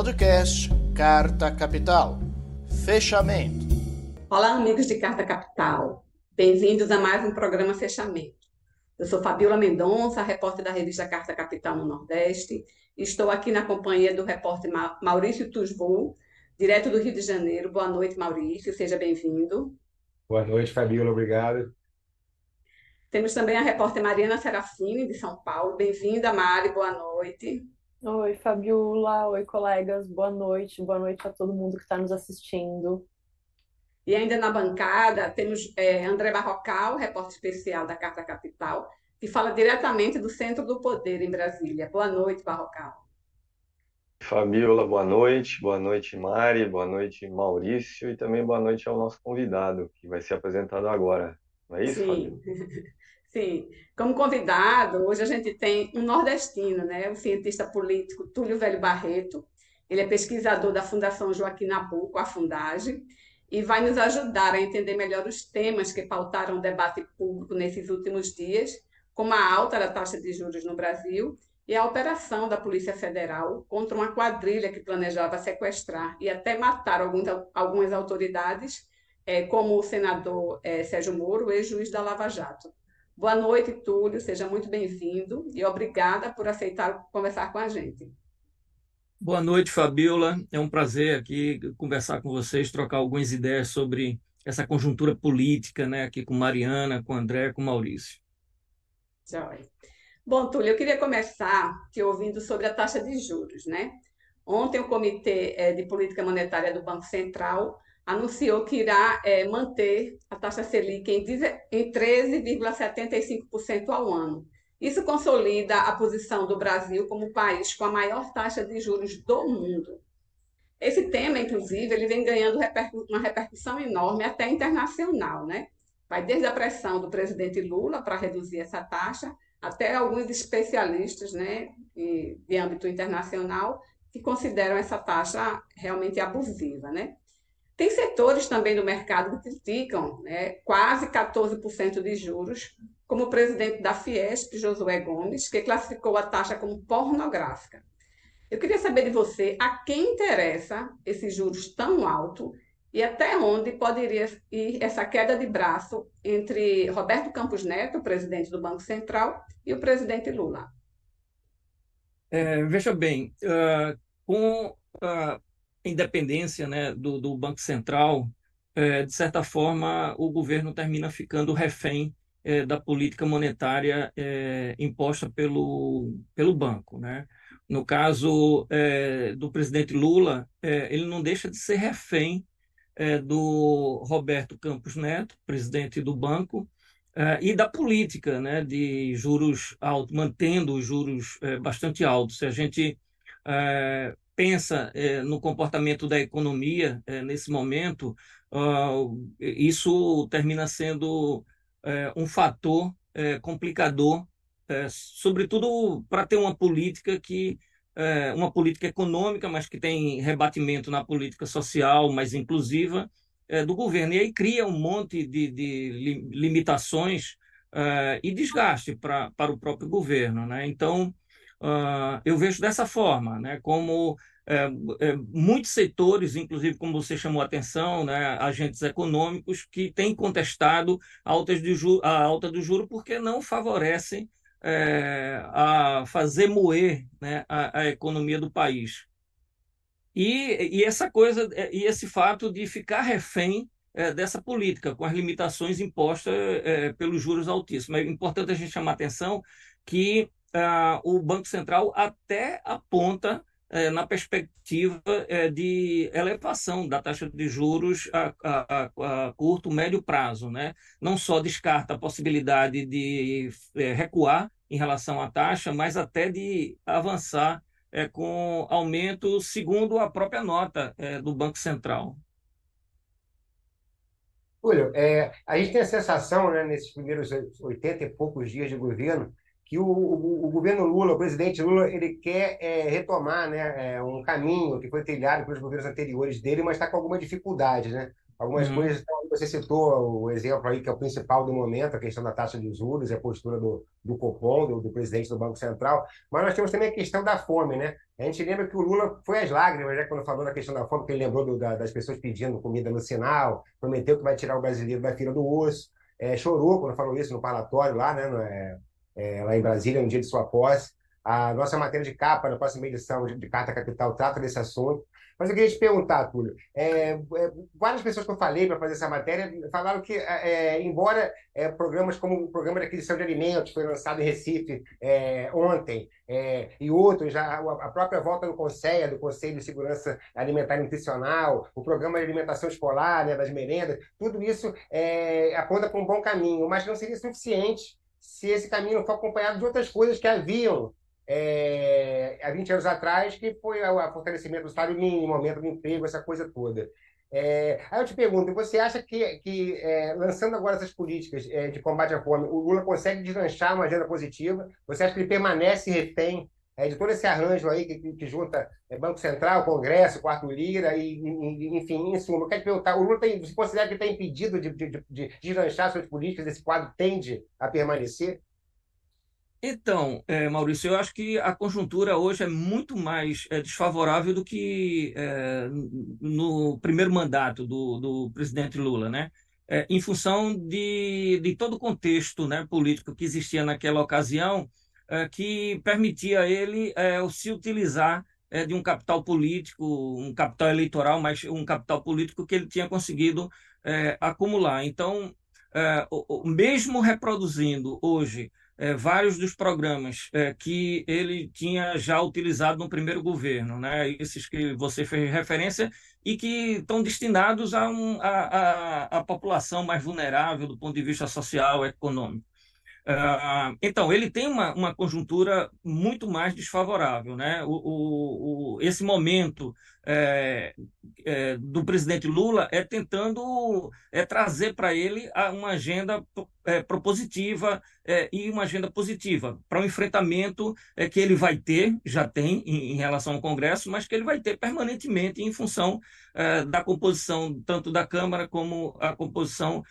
Podcast Carta Capital. Fechamento. Olá, amigos de Carta Capital. Bem-vindos a mais um programa Fechamento. Eu sou Fabiola Mendonça, repórter da revista Carta Capital no Nordeste. Estou aqui na companhia do repórter Maurício Tusvol, direto do Rio de Janeiro. Boa noite, Maurício. Seja bem-vindo. Boa noite, Fabiola. Obrigado. Temos também a repórter Mariana Serafini, de São Paulo. Bem-vinda, Mari. Boa noite. Oi, Fabiola. Oi, colegas. Boa noite. Boa noite a todo mundo que está nos assistindo. E ainda na bancada temos é, André Barrocal, repórter especial da Carta Capital, que fala diretamente do Centro do Poder em Brasília. Boa noite, Barrocal. Fabiola, boa noite. Boa noite, Mari. Boa noite, Maurício. E também boa noite ao nosso convidado, que vai ser apresentado agora. Não é isso, Sim. Sim, como convidado, hoje a gente tem um nordestino, né? o cientista político Túlio Velho Barreto. Ele é pesquisador da Fundação Joaquim Nabuco, a Fundagem, e vai nos ajudar a entender melhor os temas que pautaram o debate público nesses últimos dias, como a alta da taxa de juros no Brasil e a operação da Polícia Federal contra uma quadrilha que planejava sequestrar e até matar algumas autoridades, eh, como o senador eh, Sérgio Moro, ex-juiz da Lava Jato. Boa noite, Túlio, seja muito bem-vindo e obrigada por aceitar conversar com a gente. Boa noite, Fabiola. É um prazer aqui conversar com vocês, trocar algumas ideias sobre essa conjuntura política, né, aqui com Mariana, com André, com Maurício. Joia. Bom, Túlio, eu queria começar te ouvindo sobre a taxa de juros, né? Ontem o Comitê eh, de Política Monetária do Banco Central anunciou que irá é, manter a taxa Selic em, em 13,75% ao ano. Isso consolida a posição do Brasil como o país com a maior taxa de juros do mundo. Esse tema, inclusive, ele vem ganhando uma repercussão enorme até internacional, né? Vai desde a pressão do presidente Lula para reduzir essa taxa, até alguns especialistas, né, de âmbito internacional, que consideram essa taxa realmente abusiva, né? Tem setores também do mercado que criticam né, quase 14% de juros, como o presidente da Fiesp, Josué Gomes, que classificou a taxa como pornográfica. Eu queria saber de você a quem interessa esses juros tão altos e até onde poderia ir essa queda de braço entre Roberto Campos Neto, presidente do Banco Central, e o presidente Lula. É, veja bem, uh, com uh, independência né, do, do Banco Central, é, de certa forma, o governo termina ficando refém é, da política monetária é, imposta pelo, pelo banco. Né? No caso é, do presidente Lula, é, ele não deixa de ser refém é, do Roberto Campos Neto, presidente do banco, e da política né, de juros altos, mantendo os juros bastante altos. Se a gente pensa é, no comportamento da economia é, nesse momento, uh, isso termina sendo é, um fator complicador, sobretudo para ter uma política que uma política econômica, mas que tem rebatimento na política social mais inclusiva do governo. E aí cria um monte de, de limitações e desgaste pra, para o próprio governo. Né? Então, Uh, eu vejo dessa forma, né? como é, é, muitos setores, inclusive como você chamou a atenção, né? agentes econômicos que têm contestado altas de a alta do juro porque não favorecem é, a fazer moer né? a, a, economia do país. E, e essa coisa, é, e esse fato de ficar refém é, dessa política, com as limitações impostas é, pelos juros altíssimos. É importante a gente chamar a atenção que ah, o Banco Central até aponta eh, na perspectiva eh, de elevação da taxa de juros a, a, a, curto, médio prazo. Né? Não só descarta a possibilidade de recuar em relação à taxa, mas até de avançar com aumento segundo a própria nota do Banco Central. Olha, é, a gente tem a sensação, né, nesses primeiros 80 e poucos dias de governo, que o, o, o, governo Lula, o presidente Lula, ele quer é, retomar né, é, um caminho que foi trilhado pelos governos anteriores dele, mas está com alguma dificuldade, né? Algumas uhum. coisas estão você citou o exemplo aí que é o principal do momento, a questão da taxa de juros, a postura do, do Copom, do, do presidente do Banco Central, mas nós temos também a questão da fome, né? A gente lembra que o Lula foi às lágrimas, né, quando falou da questão da fome, que ele lembrou do, da, das pessoas pedindo comida no sinal, prometeu que vai tirar o brasileiro da fila do osso, é, chorou quando falou isso no parlatório lá, né, no, é, lá em Brasília, no dia de sua posse. A nossa matéria de capa, na próxima edição de Carta Capital, trata desse assunto. Mas eu queria te perguntar, Túlio, é, é, várias pessoas que eu falei para fazer essa matéria falaram que, é, é, embora é, programas como o Programa de Aquisição de Alimentos, foi lançado em Recife é, ontem, e outros, já, a própria volta do CONSEA, do Conselho de Segurança Alimentar e Nutricional, o Programa de Alimentação Escolar, né, das merendas, tudo isso aponta para um bom caminho, mas não seria suficiente se esse caminho for acompanhado de outras coisas que haviam é, há 20 anos atrás, que foi o fortalecimento do salário mínimo, aumento do emprego, essa coisa toda. É, aí eu te pergunto, você acha que, que é, lançando agora essas políticas é, de combate à fome, o Lula consegue deslanchar uma agenda positiva? Você acha que ele permanece refém é, de todo esse arranjo aí que, que junta é, Banco Central, Congresso, Quarto Lira, e, e, enfim, em suma, eu quero te perguntar, o Lula tem, você considera que está impedido de, de, de, de deslanchar suas políticas, esse quadro tende a permanecer? Então, é, Maurício, eu acho que a conjuntura hoje é muito mais é, desfavorável do que é, no primeiro mandato do, do presidente Lula, né? É, em função de, de todo o contexto né, político que existia naquela ocasião, é, que permitia a ele é, se utilizar de um capital político, um capital eleitoral, mas um capital político que ele tinha conseguido acumular. Então, mesmo reproduzindo hoje é, vários dos programas é, que ele tinha já utilizado no primeiro governo, né? esses que você fez referência, e que estão destinados a, um, a, a, a população mais vulnerável do ponto de vista social econômico. Uh, então, ele tem uma, uma conjuntura muito mais desfavorável. Né? O, o, o esse momento é, é, do presidente Lula é tentando é, trazer para ele uma agenda é, propositiva e uma agenda positiva para o um enfrentamento que ele vai ter, já tem em, em, relação ao Congresso, mas que ele vai ter permanentemente em função da composição tanto da Câmara como a composição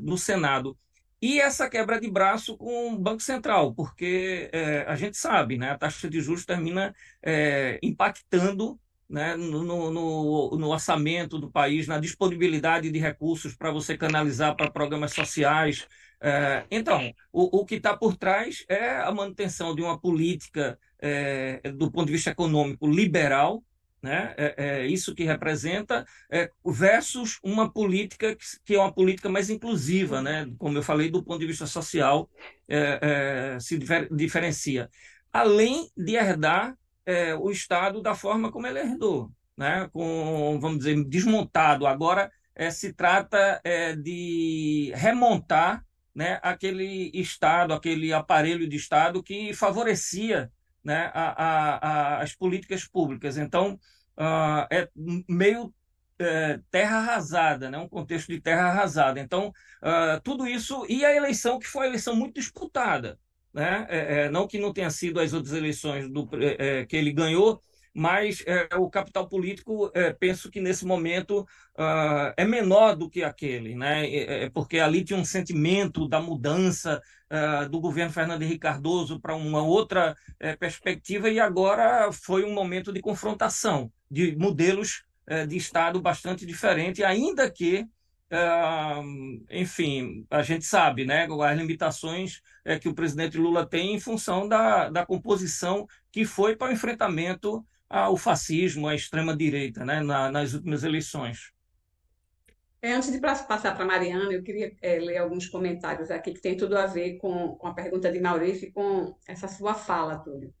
do Senado. E essa quebra de braço com o Banco Central, porque é, a gente sabe, né, a taxa de juros termina é, impactando né, no, no, no, orçamento do país, na disponibilidade de recursos para você canalizar para programas sociais. É, então, o, o que está por trás é a manutenção de uma política, é, do ponto de vista econômico, liberal, né? É, é, isso que representa, é, versus uma política que, que, é uma política mais inclusiva, né? como eu falei, do ponto de vista social, é, é se difer, diferencia. Além de herdar é, o Estado da forma como ele herdou, né? com, vamos dizer, desmontado. Agora se trata de remontar né, aquele Estado, aquele aparelho de Estado que favorecia né, a, a, a, as políticas públicas. Então, uh, é meio é, terra arrasada, né? um contexto de terra arrasada. Então, uh, tudo isso, e a eleição, que foi uma eleição muito disputada, né? É, é, não que não tenha sido as outras eleições do, é, é, que ele ganhou, mas é, o capital político, penso que nesse momento uh, é menor do que aquele, né? porque ali tinha um sentimento da mudança uh, do governo Fernando Henrique Cardoso para uma outra perspectiva, e agora foi um momento de confrontação de modelos eh, de Estado bastante diferentes, ainda que, enfim, a gente sabe né, as limitações eh, que o presidente Lula tem em função da, da composição que foi para o enfrentamento ao fascismo, à extrema-direita, né, nas últimas eleições. É, antes de passar para a Mariana, eu queria é, ler alguns comentários aqui que tem tudo a ver com, com a pergunta de Maurício e com essa sua fala, Túlio.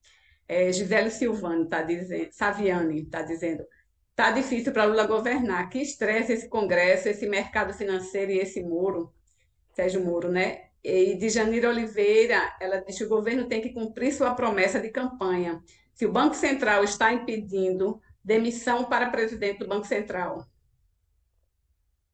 É, Gisele Silvano está dizendo, Saviani está dizendo, tá difícil para Lula governar. Que estresse esse Congresso, esse mercado financeiro e esse Moro, Sérgio Moro, né? E de Janira Oliveira, ela diz que o governo tem que cumprir sua promessa de campanha. Se o Banco Central está impedindo demissão para presidente do Banco Central.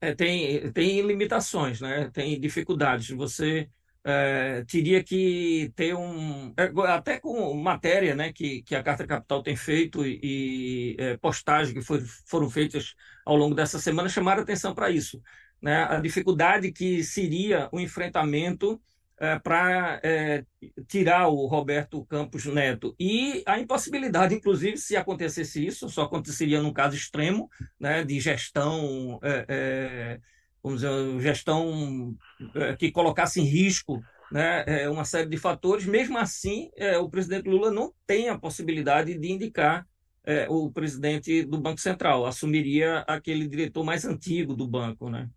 É, tem, tem limitações, né? Tem dificuldades. Você é, teria que ter um é, até com matéria né que, que a Carta Capital tem feito e, e é, postagem que foi, foram feitas ao longo dessa semana chamaram atenção para isso né, a dificuldade que seria o enfrentamento é, para é, tirar o Roberto Campos Neto. E a impossibilidade, inclusive, se acontecesse isso, só aconteceria num caso extremo né, de gestão, é, é vamos dizer, gestão é, que colocasse em risco né, uma série de fatores. Mesmo assim, o presidente Lula não tem a possibilidade de indicar o presidente do Banco Central, assumiria aquele diretor mais antigo do banco, né?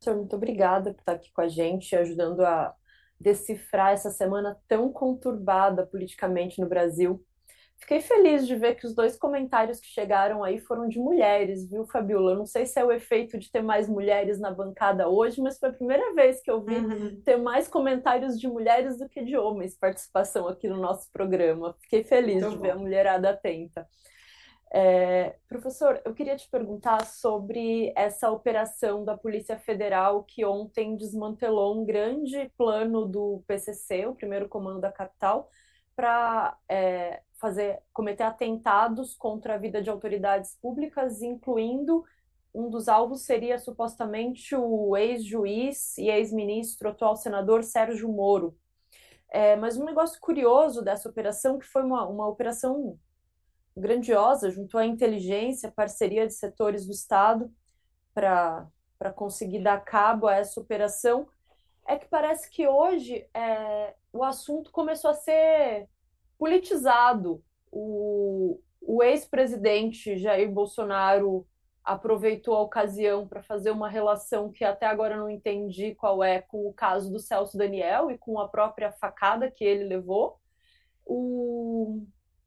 Senhor, muito obrigada por estar aqui com a gente, ajudando a decifrar essa semana tão conturbada politicamente no Brasil. Fiquei feliz de ver que os dois comentários que chegaram aí foram de mulheres, viu, Fabiola? Eu não sei se é o efeito de ter mais mulheres na bancada hoje, mas foi a primeira vez que eu vi uhum. ter mais comentários de mulheres do que de homens participação aqui no nosso programa. Fiquei feliz de bom. ver a mulherada atenta. É, professor, eu queria te perguntar sobre essa operação da Polícia Federal que ontem desmantelou um grande plano do PCC, o primeiro comando da capital, para é, fazer cometer atentados contra a vida de autoridades públicas, incluindo um dos alvos seria supostamente o ex-juiz e ex-ministro, atual senador Sérgio Moro. É, mas um negócio curioso dessa operação, que foi uma, uma operação grandiosa, juntou a inteligência, parceria de setores do Estado para conseguir dar cabo a essa operação, é que parece que hoje é, o assunto começou a ser politizado. O, o ex-presidente Jair Bolsonaro aproveitou a ocasião para fazer uma relação que até agora não entendi qual é com o caso do Celso Daniel e com a própria facada que ele levou. O,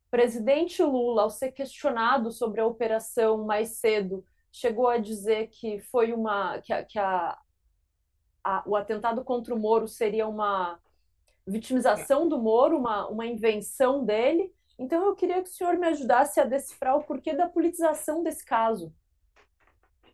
presidente Lula, ao ser questionado sobre a operação mais cedo, chegou a dizer que foi uma que, a, que a, a, o atentado contra o Moro seria uma vitimização do Moro, uma, uma invenção dele. Então eu queria que o senhor me ajudasse a decifrar o porquê da politização desse caso.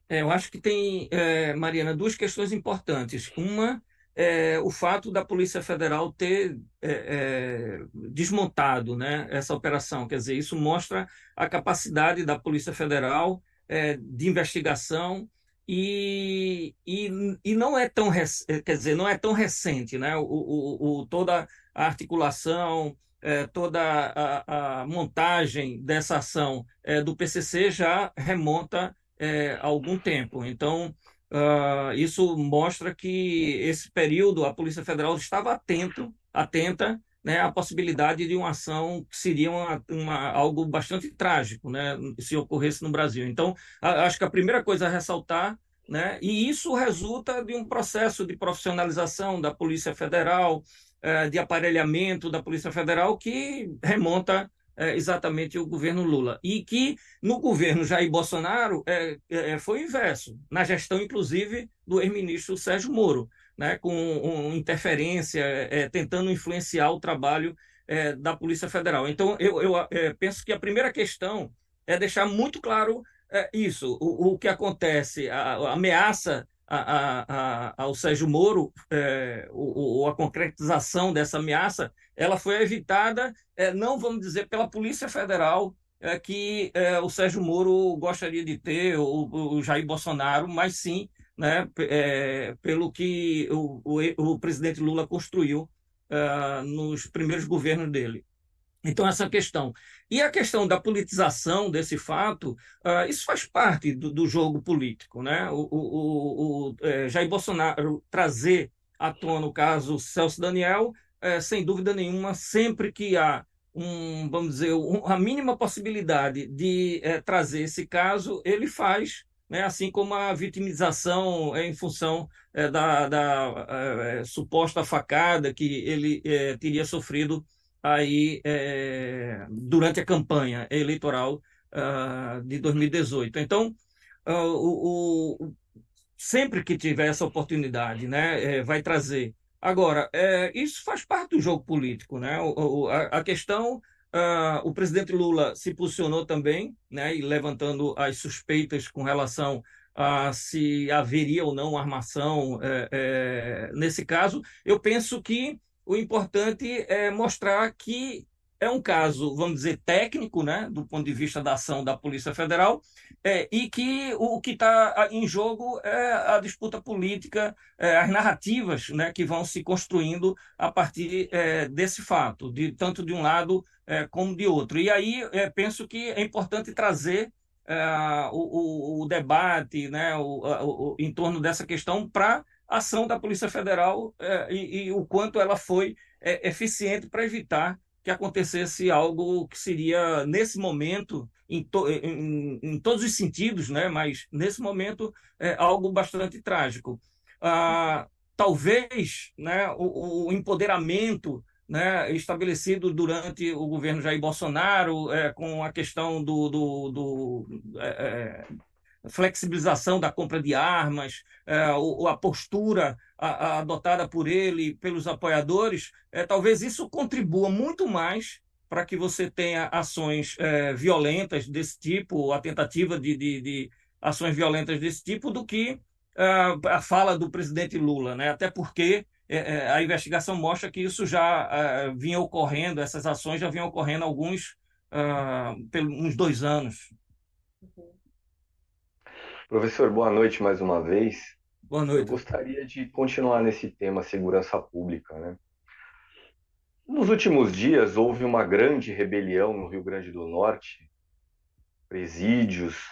É, eu acho que tem, é, Mariana, duas questões importantes. Uma é, o fato da Polícia Federal ter é, é, desmontado né, essa operação. Quer dizer, isso mostra a capacidade da Polícia Federal é, de investigação e, e, e não é tão quer dizer não é tão recente né o, o, o toda a articulação é, toda a, a, montagem dessa ação é, do PCC já remonta a algum tempo então Uh, isso mostra que esse período a Polícia Federal estava atento, atenta né, à possibilidade de uma ação que seria uma, uma, algo bastante trágico né, se ocorresse no Brasil. Então, a, acho que a primeira coisa a ressaltar, né, e isso resulta de um processo de profissionalização da Polícia Federal, eh, de aparelhamento da Polícia Federal que remonta é, exatamente o governo Lula. E que no governo Jair Bolsonaro é, é, é foi o inverso, na gestão, inclusive, do ex-ministro Sérgio Moro, né, com um, interferência, é, tentando influenciar o trabalho é, da Polícia Federal. Então, eu, eu penso que a primeira questão é deixar muito claro isso, o, o que acontece, a, a ameaça a, a, ao Sérgio Moro, é, o, a concretização dessa ameaça, ela foi evitada, é, não vamos dizer pela Polícia Federal, é, que é, o Sérgio Moro gostaria de ter, o, o Jair Bolsonaro, mas sim né, é, pelo que o, o, o, presidente Lula construiu é, nos primeiros governos dele. Então, essa questão. E a questão da politização desse fato, uh, isso faz parte do, do, jogo político. Né? O, o, o é, Jair Bolsonaro trazer à tona o caso Celso Daniel, é, sem dúvida nenhuma, sempre que há um, vamos dizer, um, a mínima possibilidade de é, trazer esse caso, ele faz, né? assim como a vitimização em função é, da, da é, suposta facada que ele é, teria sofrido aí é, durante a campanha eleitoral uh, de 2018. Então, uh, o, o, sempre que tiver essa oportunidade, né, é, vai trazer. Agora, é, isso faz parte do jogo político, né? O, a, a, questão, uh, o presidente Lula se posicionou também, né, e levantando as suspeitas com relação a se haveria ou não armação nesse caso. Eu penso que o importante é mostrar que é um caso, vamos dizer, técnico, né, do ponto de vista da ação da Polícia Federal, é, e que o, que está em jogo é a disputa política, é, as narrativas né, que vão se construindo a partir é, desse fato, de tanto de um lado é, como de outro. E aí é, penso que é importante trazer o, o, o, debate né, o, em torno dessa questão para a ação da Polícia Federal e, e, o quanto ela foi eficiente para evitar que acontecesse algo que seria, nesse momento, em, to, em, em todos os sentidos, né? mas nesse momento, é algo bastante trágico. Ah, talvez né, o, o, empoderamento né, estabelecido durante o governo Jair Bolsonaro, é, com a questão do, do, do é, é flexibilização da compra de armas, é, a postura a, a, adotada por ele, pelos apoiadores, é, talvez isso contribua muito mais para que você tenha ações é, violentas desse tipo, a tentativa de, de, de, ações violentas desse tipo, do que é, a fala do presidente Lula, né? Até porque é, é, a investigação mostra que isso já vinha ocorrendo, essas ações já vinham ocorrendo alguns, uh, uns dois anos. Professor, boa noite mais uma vez. Boa noite. Eu gostaria de continuar nesse tema segurança pública, né? Nos últimos dias houve uma grande rebelião no Rio Grande do Norte. Presídios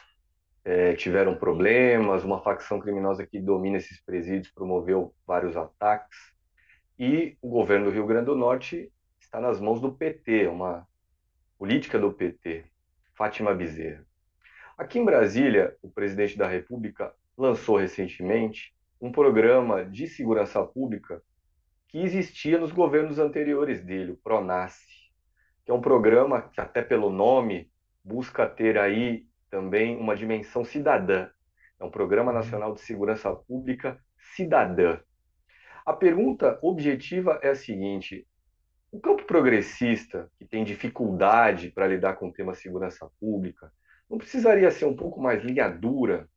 é, tiveram problemas, uma facção criminosa que domina esses presídios promoveu vários ataques. E o governo do Rio Grande do Norte está nas mãos do PT, uma política do PT, Fátima Bezerra. Aqui em Brasília, o presidente da República lançou recentemente um programa de segurança pública que existia nos governos anteriores dele, o Pronace, que é um programa que até pelo nome busca ter aí também uma dimensão cidadã. É um programa uhum. nacional de segurança pública cidadã. A pergunta objetiva é a seguinte: o campo progressista, que tem dificuldade para lidar com o tema segurança pública, não precisaria ser um pouco mais linha dura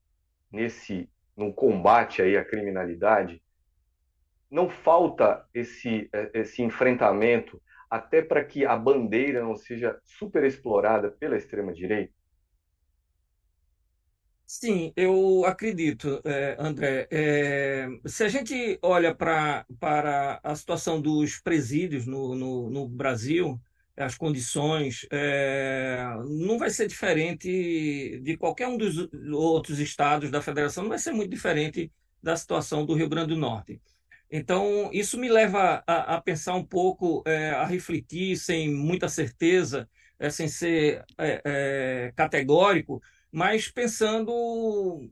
nesse no combate aí à criminalidade? não falta esse, é, esse enfrentamento até para que a bandeira não seja superexplorada pela extrema-direita? Sim, eu acredito, é, André. É, se a gente olha para a situação dos presídios no, no, no Brasil, as condições, é, não vai ser diferente de qualquer um dos outros estados da federação, não vai ser muito diferente da situação do Rio Grande do Norte. Então, isso me leva a, a pensar um pouco, é, a refletir sem muita certeza, é, sem ser categórico, mas pensando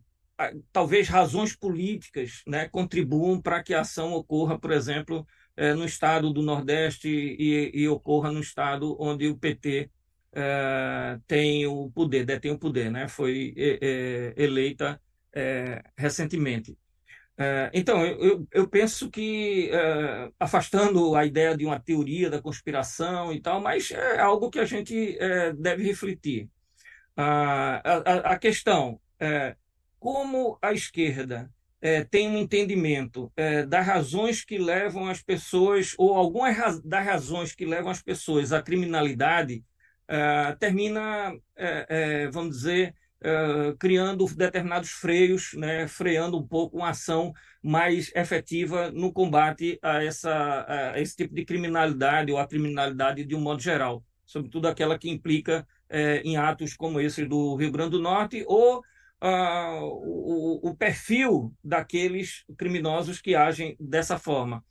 talvez razões políticas né, contribuam para que a ação ocorra, por exemplo, é, no estado do Nordeste e, e, ocorra no estado onde o PT é, tem o poder, detém o poder, né? foi eleita recentemente. Então, eu, eu penso que, afastando a ideia de uma teoria da conspiração e tal, mas é algo que a gente deve refletir. A, a, a questão é como a esquerda é, tem um entendimento é, das razões que levam as pessoas, ou algumas das razões que levam as pessoas à criminalidade, é, termina, é, vamos dizer, uh, criando determinados freios, né, freando um pouco uma ação mais efetiva no combate a, essa, a esse tipo de criminalidade ou a criminalidade de um modo geral, sobretudo aquela que implica em atos como esse do Rio Grande do Norte ou o, o, perfil daqueles criminosos que agem dessa forma.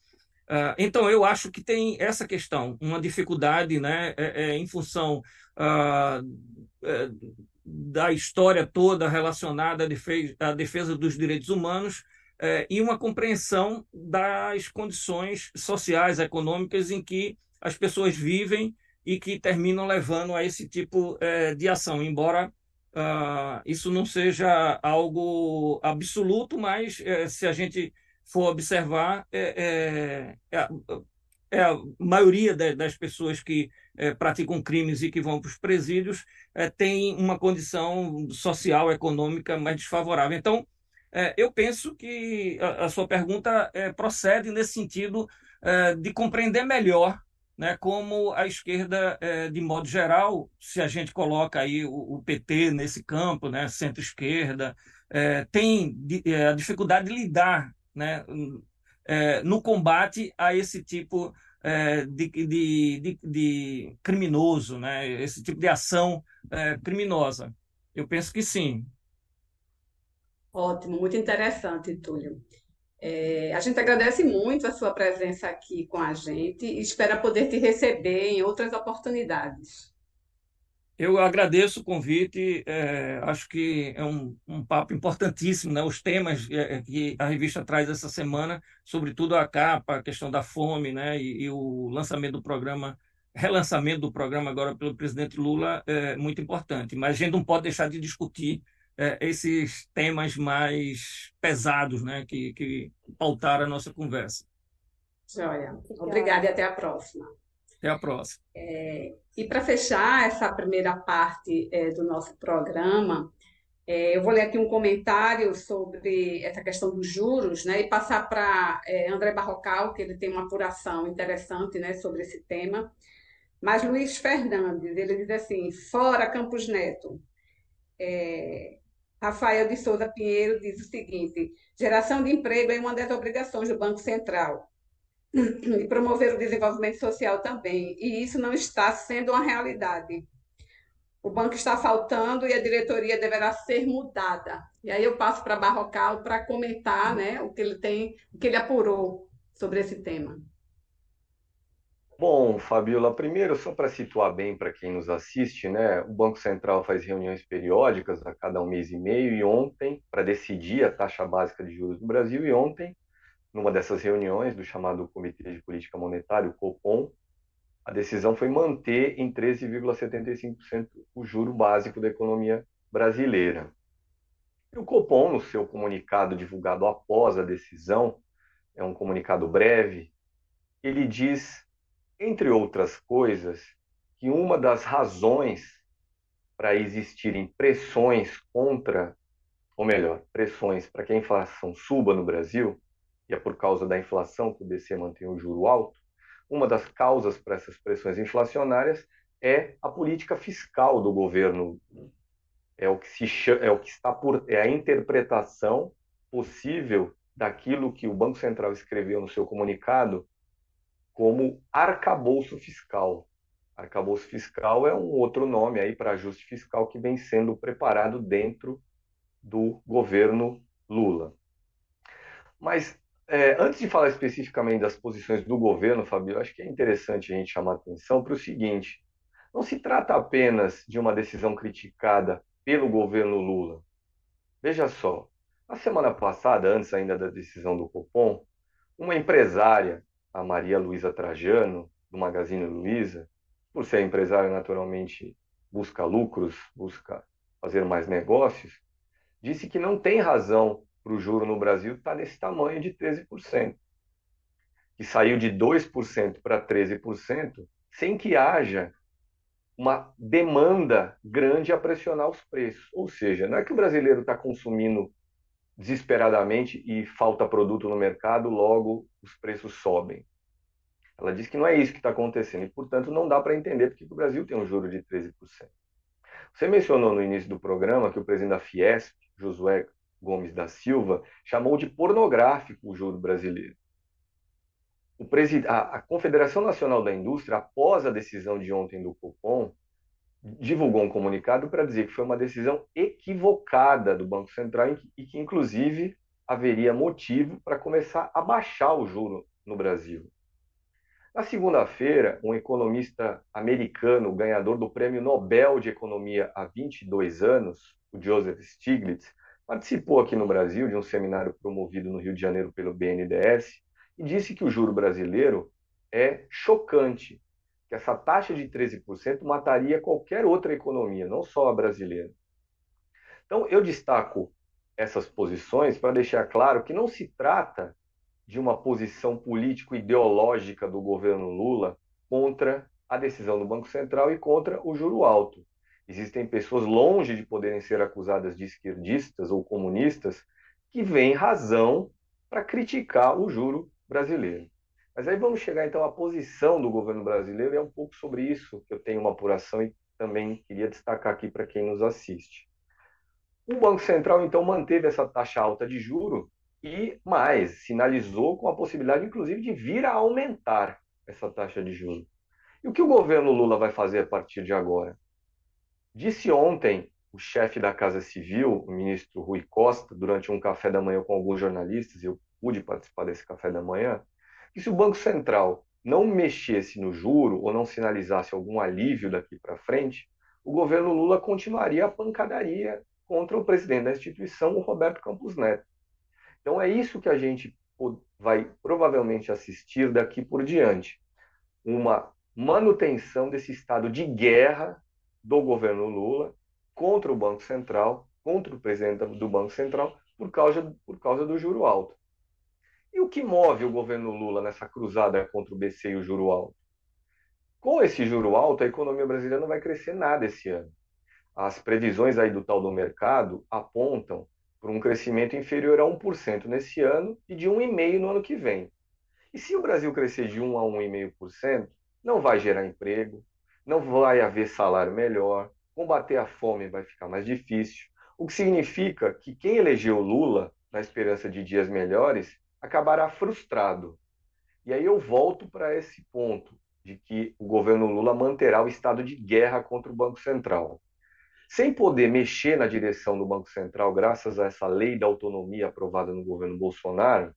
Uh, então, eu acho que tem essa questão, uma dificuldade né, é, é, em função uh, da história toda relacionada à defesa, à defesa dos direitos humanos é, e uma compreensão das condições sociais, econômicas em que as pessoas vivem e que terminam levando a esse tipo é, de ação, embora uh, isso não seja algo absoluto, mas é, se a gente for observar, é, é, é, é a maioria das pessoas que é, praticam crimes e que vão para os presídios é, tem uma condição social, econômica mais desfavorável. Então, eu penso que a, a sua pergunta procede nesse sentido de compreender melhor né, como a esquerda, é, de modo geral, se a gente coloca aí o, o PT nesse campo, né, centro-esquerda, é, tem é, a dificuldade de lidar né, é, no combate a esse tipo é, de, de, de, de, criminoso, né, esse tipo de ação criminosa. Eu penso que sim. Ótimo, muito interessante, Túlio. É, a gente agradece muito a sua presença aqui com a gente e espera poder te receber em outras oportunidades. Eu agradeço o convite, é, acho que é um, um, papo importantíssimo, né? Os temas é, é, que a revista traz essa semana, sobretudo a capa, a questão da fome, né? E, e o lançamento do programa, relançamento do programa agora pelo presidente Lula, é muito importante. Mas a gente não pode deixar de discutir é, esses temas mais pesados né, que, que pautaram a nossa conversa. Joia. Obrigada e até a próxima. Até a próxima. É, e para fechar essa primeira parte é, do nosso programa, é, eu vou ler aqui um comentário sobre essa questão dos juros, né, e passar para é, André Barrocal, que ele tem uma apuração interessante, né, sobre esse tema. Mas Luiz Fernandes, ele diz assim: fora Campos Neto. É, Rafael de Souza Pinheiro diz o seguinte: geração de emprego é uma das obrigações do Banco Central e promover o desenvolvimento social também. E isso não está sendo uma realidade. O banco está faltando e a diretoria deverá ser mudada. E aí eu passo para Barrocal para comentar, né, o que ele tem, o que ele apurou sobre esse tema. Bom, Fabiola, primeiro, só para situar bem para quem nos assiste, né, o Banco Central faz reuniões periódicas a cada um mês e meio, e ontem, para decidir a taxa básica de juros do Brasil, e ontem, numa dessas reuniões do chamado Comitê de Política Monetária, o COPOM, a decisão foi manter em 13,75% o juro básico da economia brasileira. E o Copom, no seu comunicado divulgado após a decisão, é um comunicado breve, ele diz entre outras coisas, que uma das razões para existirem pressões contra, ou melhor, pressões para que a inflação suba no Brasil, e é por causa da inflação que o BC mantém o juro alto, uma das causas para essas pressões inflacionárias é a política fiscal do governo. É o que se chama, é o que está por é a interpretação possível daquilo que o Banco Central escreveu no seu comunicado como arcabouço fiscal. Arcabouço fiscal é um outro nome aí para ajuste fiscal que vem sendo preparado dentro do governo Lula. Mas é, antes de falar especificamente das posições do governo, Fabio, acho que é interessante a gente chamar atenção para o seguinte: não se trata apenas de uma decisão criticada pelo governo Lula. Veja só, na semana passada, antes ainda da decisão do Copom, uma empresária a Maria Luísa Trajano, do Magazine Luiza, por ser empresária, naturalmente busca lucros, busca fazer mais negócios, disse que não tem razão para o juro no Brasil estar tá nesse tamanho de 13%, que saiu de 2% para 13%, sem que haja uma demanda grande a pressionar os preços. Ou seja, não é que o brasileiro está consumindo desesperadamente e falta produto no mercado, logo os preços sobem. Ela diz que não é isso que está acontecendo e, portanto, não dá para entender porque o Brasil tem um juro de 13%. Você mencionou no início do programa que o presidente da Fiesp, Josué Gomes da Silva, chamou de pornográfico o juro brasileiro. A Confederação Nacional da Indústria, após a decisão de ontem do Copom, divulgou um comunicado para dizer que foi uma decisão equivocada do Banco Central e que, inclusive, haveria motivo para começar a baixar o juro no Brasil. Na segunda-feira, um economista americano, ganhador do Prêmio Nobel de Economia há 22 anos, o Joseph Stiglitz, participou aqui no Brasil de um seminário promovido no Rio de Janeiro pelo BNDES e disse que o juro brasileiro é chocante, que essa taxa de 13% mataria qualquer outra economia, não só a brasileira. Então, eu destaco essas posições para deixar claro que não se trata de uma posição político-ideológica do governo Lula contra a decisão do Banco Central e contra o juro alto. Existem pessoas longe de poderem ser acusadas de esquerdistas ou comunistas que veem razão para criticar o juro brasileiro. Mas aí vamos chegar então à posição do governo brasileiro, e é um pouco sobre isso que eu tenho uma apuração e também queria destacar aqui para quem nos assiste. O Banco Central então manteve essa taxa alta de juro e mais, sinalizou com a possibilidade inclusive de vir a aumentar essa taxa de juros. E o que o governo Lula vai fazer a partir de agora? Disse ontem o chefe da Casa Civil, o ministro Rui Costa, durante um café da manhã com alguns jornalistas, eu pude participar desse café da manhã, que se o Banco Central não mexesse no juro ou não sinalizasse algum alívio daqui para frente, o governo Lula continuaria a pancadaria contra o presidente da instituição, o Roberto Campos Neto. Então é isso que a gente vai provavelmente assistir daqui por diante. Uma manutenção desse estado de guerra do governo Lula contra o Banco Central, contra o presidente do Banco Central, por causa, por causa do juro alto. E o que move o governo Lula nessa cruzada contra o BC e o juro alto? Com esse juro alto, a economia brasileira não vai crescer nada esse ano. As previsões aí do tal do mercado apontam para um crescimento inferior a 1% nesse ano e de 1,5% no ano que vem. E se o Brasil crescer de 1 a 1,5%, não vai gerar emprego, não vai haver salário melhor, combater a fome vai ficar mais difícil, o que significa que quem elegeu Lula na esperança de dias melhores acabará frustrado. E aí eu volto para esse ponto de que o governo Lula manterá o estado de guerra contra o Banco Central. Sem poder mexer na direção do Banco Central, graças a essa lei da autonomia aprovada no governo Bolsonaro,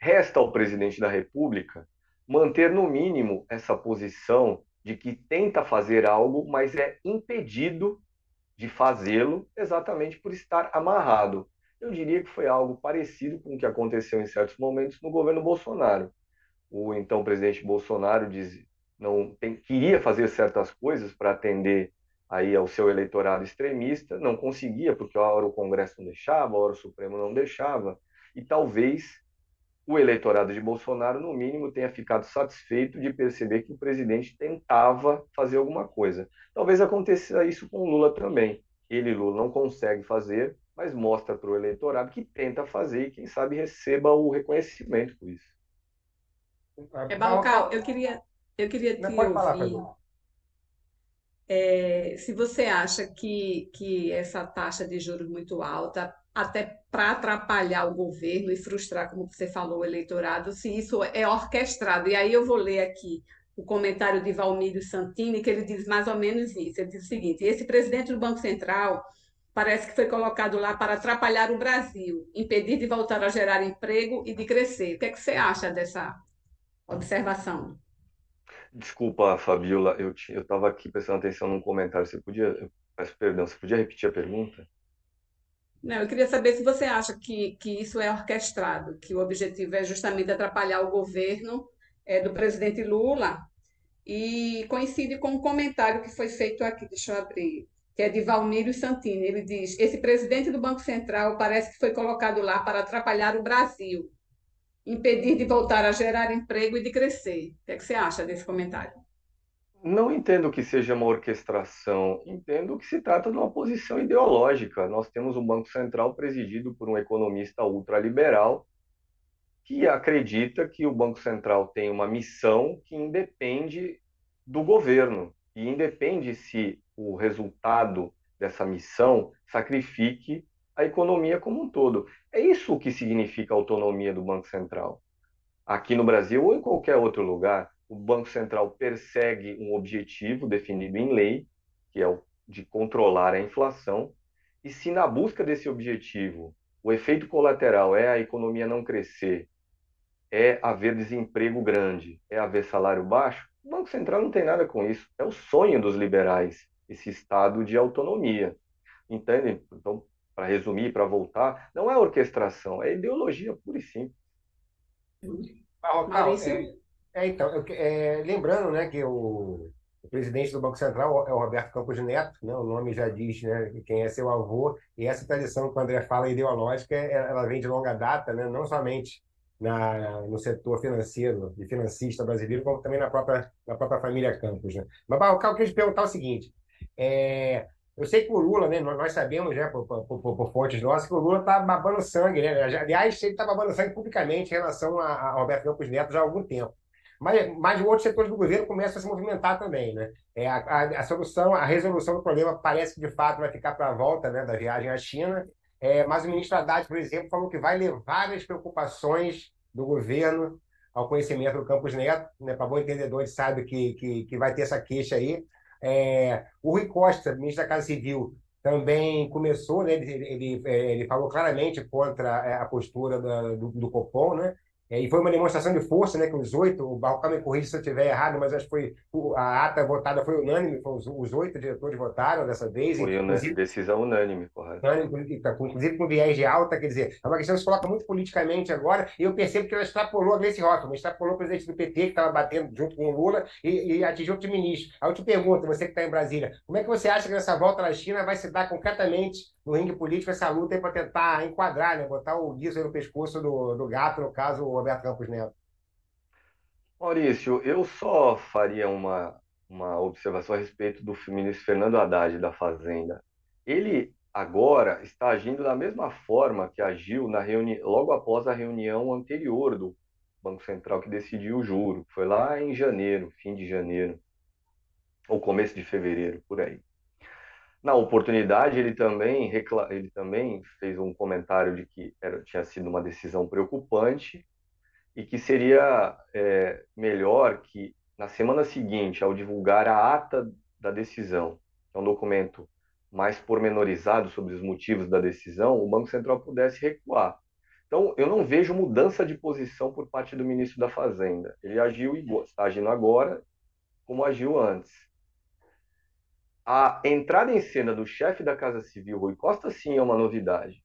resta ao presidente da República manter no mínimo essa posição de que tenta fazer algo, mas é impedido de fazê-lo exatamente por estar amarrado. Eu diria que foi algo parecido com o que aconteceu em certos momentos no governo Bolsonaro. O então presidente Bolsonaro diz, não tem, queria fazer certas coisas para atender aí ao seu eleitorado extremista, não conseguia porque a hora o Congresso não deixava, a hora o Supremo não deixava, e talvez o eleitorado de Bolsonaro, no mínimo, tenha ficado satisfeito de perceber que o presidente tentava fazer alguma coisa. Talvez aconteça isso com Lula também. Ele, Lula, não consegue fazer, mas mostra para o eleitorado que tenta fazer e, quem sabe, receba o reconhecimento por isso. É, Balcal, eu queria, eu queria te ouvir. Falar, é, se você acha que, que essa taxa de juros muito alta até para atrapalhar o governo e frustrar, como você falou, o eleitorado, se isso é orquestrado. E aí eu vou ler aqui o comentário de Valmírio Santini, que ele diz mais ou menos isso. Ele diz o seguinte: esse presidente do Banco Central parece que foi colocado lá para atrapalhar o Brasil, impedir de voltar a gerar emprego e de crescer. O que é que você acha dessa observação? Desculpa, Fabiola, eu estava aqui prestando atenção num comentário. Você podia, peço perdão, você podia repetir a pergunta? Não, eu queria saber se você acha que, que isso é orquestrado, que o objetivo é justamente atrapalhar o governo é, do presidente Lula, e coincide com um comentário que foi feito aqui, deixa eu abrir, que é de Valmírio Santini. Ele diz: esse presidente do Banco Central parece que foi colocado lá para atrapalhar o Brasil, impedir de voltar a gerar emprego e de crescer. O que, é que você acha desse comentário? Não entendo que seja uma orquestração, entendo que se trata de uma posição ideológica. Nós temos um Banco Central presidido por um economista ultraliberal que acredita que o Banco Central tem uma missão que independe do governo e independe se o resultado dessa missão sacrifique a economia como um todo. É isso que significa autonomia do Banco Central. Aqui no Brasil ou em qualquer outro lugar, o Banco Central persegue um objetivo definido em lei, que é o de controlar a inflação, e se na busca desse objetivo o efeito colateral é a economia não crescer, é haver desemprego grande, é haver salário baixo, o Banco Central não tem nada com isso. É o sonho dos liberais, esse estado de autonomia. Entende? Então, para resumir, para voltar, não é orquestração, é ideologia pura e simples. Barrocal, é, é, então, eu, é, lembrando né, que o, o, presidente do Banco Central é o Roberto Campos Neto, né, o nome já diz né, quem é seu avô, e essa tradição que o André fala ideológica, é, ela vem de longa data, né, não somente na, no setor financeiro e financista brasileiro, como também na própria, na própria família Campos. Né? Mas, Barrocal, eu queria te perguntar o seguinte, é, Eu sei que o Lula, né, nós sabemos, né, por, por, por, por fontes nossas, que o Lula está babando sangue, né? Aliás, ele está babando sangue publicamente em relação a, a Roberto Campos Neto já há algum tempo. Mas, mas outros setores do governo começam a se movimentar também, né? É, a, a, a solução, a resolução do problema parece que de fato vai ficar para a volta, né, da viagem à China. É, mas o ministro Haddad, por exemplo, falou que vai levar as preocupações do governo ao conhecimento do Campos Neto, né, para bom entendedor, sabe que, que, que vai ter essa queixa aí. É, o Rui Costa, ministro da Casa Civil, também começou, né, ele, ele, é, ele falou claramente contra é, a postura do, do Copom, né, e foi uma demonstração de força, né, que os oito, o Balcão me corrige se eu estiver errado, mas acho que foi, a ata votada foi unânime, foi os, os oito diretores votaram dessa vez. Foi uma decisão unânime, correto. Unânime, inclusive com viés de alta, quer dizer, é uma questão que se coloca muito politicamente agora, e eu percebo que ela extrapolou a Gleice Hoffmann, extrapolou o presidente do PT, que estava batendo junto com o Lula, e, e atingiu outros ministros. Aí eu te pergunto, você que está em Brasília, como é que você acha que essa volta na China vai se dar concretamente no ringue político essa luta para tentar enquadrar, né? botar o guiso no pescoço do, do gato, no caso, o Roberto Campos Neto. Maurício, eu só faria uma, uma observação a respeito do ministro Fernando Haddad da Fazenda. Ele agora está agindo da mesma forma que agiu na reuni... logo após a reunião anterior do Banco Central que decidiu o juro. Foi lá em janeiro, fim de janeiro, ou começo de fevereiro, por aí. Na oportunidade, ele também, recla... ele também fez um comentário de que era, tinha sido uma decisão preocupante e que seria é, melhor que, na semana seguinte, ao divulgar a ata da decisão, que é um documento mais pormenorizado sobre os motivos da decisão, o Banco Central pudesse recuar. Então, eu não vejo mudança de posição por parte do ministro da Fazenda. Ele agiu e está agindo agora como agiu antes a entrada em cena do chefe da Casa Civil, Rui Costa, sim é uma novidade.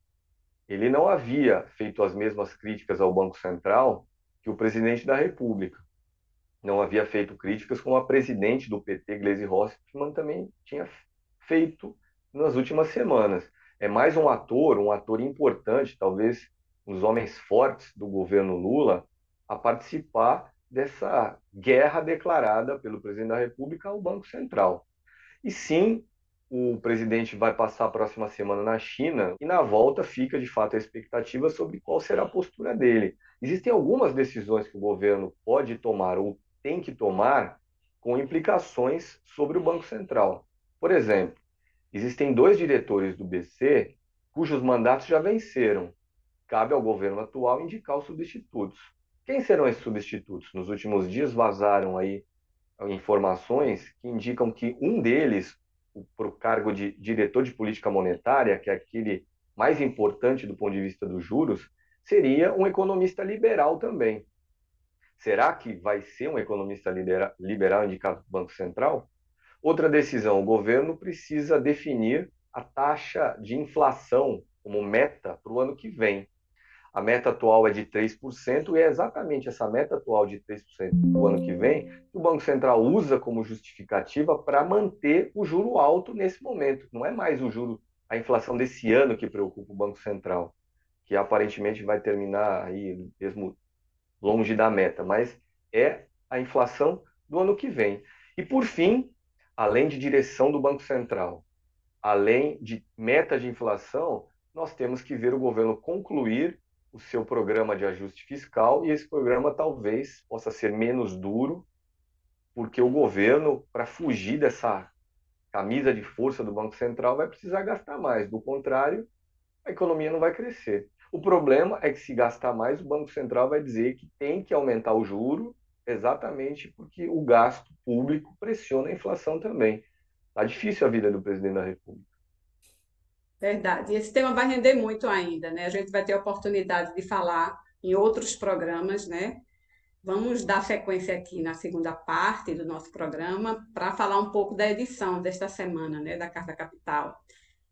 Ele não havia feito as mesmas críticas ao Banco Central que o presidente da República. Não havia feito críticas como a presidente do PT, Gleisi Hoffmann, também tinha feito nas últimas semanas. É mais um ator, um ator importante, talvez um dos homens fortes do governo Lula, a participar dessa guerra declarada pelo presidente da República ao Banco Central. E sim, o presidente vai passar a próxima semana na China e na volta fica de fato a expectativa sobre qual será a postura dele. Existem algumas decisões que o governo pode tomar ou tem que tomar com implicações sobre o Banco Central. Por exemplo, existem dois diretores do BC cujos mandatos já venceram. Cabe ao governo atual indicar os substitutos. Quem serão esses substitutos? Nos últimos dias vazaram aí informações que indicam que um deles, para o cargo de diretor de política monetária, que é aquele mais importante do ponto de vista dos juros, seria um economista liberal também. Será que vai ser um economista liberal indicado pelo Banco Central? Outra decisão: o governo precisa definir a taxa de inflação como meta para o ano que vem. A meta atual é de 3%, e é exatamente essa meta atual de 3% do ano que vem que o Banco Central usa como justificativa para manter o juro alto nesse momento. Não é mais o juro, a inflação desse ano que preocupa o Banco Central, que aparentemente vai terminar aí mesmo longe da meta, mas é a inflação do ano que vem. E por fim, além de direção do Banco Central, além de meta de inflação, nós temos que ver o governo concluir o seu programa de ajuste fiscal e esse programa talvez possa ser menos duro, porque o governo, para fugir dessa camisa de força do Banco Central, vai precisar gastar mais. Do contrário, a economia não vai crescer. O problema é que se gastar mais, o Banco Central vai dizer que tem que aumentar o juro, exatamente porque o gasto público pressiona a inflação também. Está difícil a vida do presidente da República. Verdade. E esse tema vai render muito ainda, né? A gente vai ter a oportunidade de falar em outros programas, né? Vamos dar sequência aqui na segunda parte do nosso programa para falar um pouco da edição desta semana, né, da Carta Capital.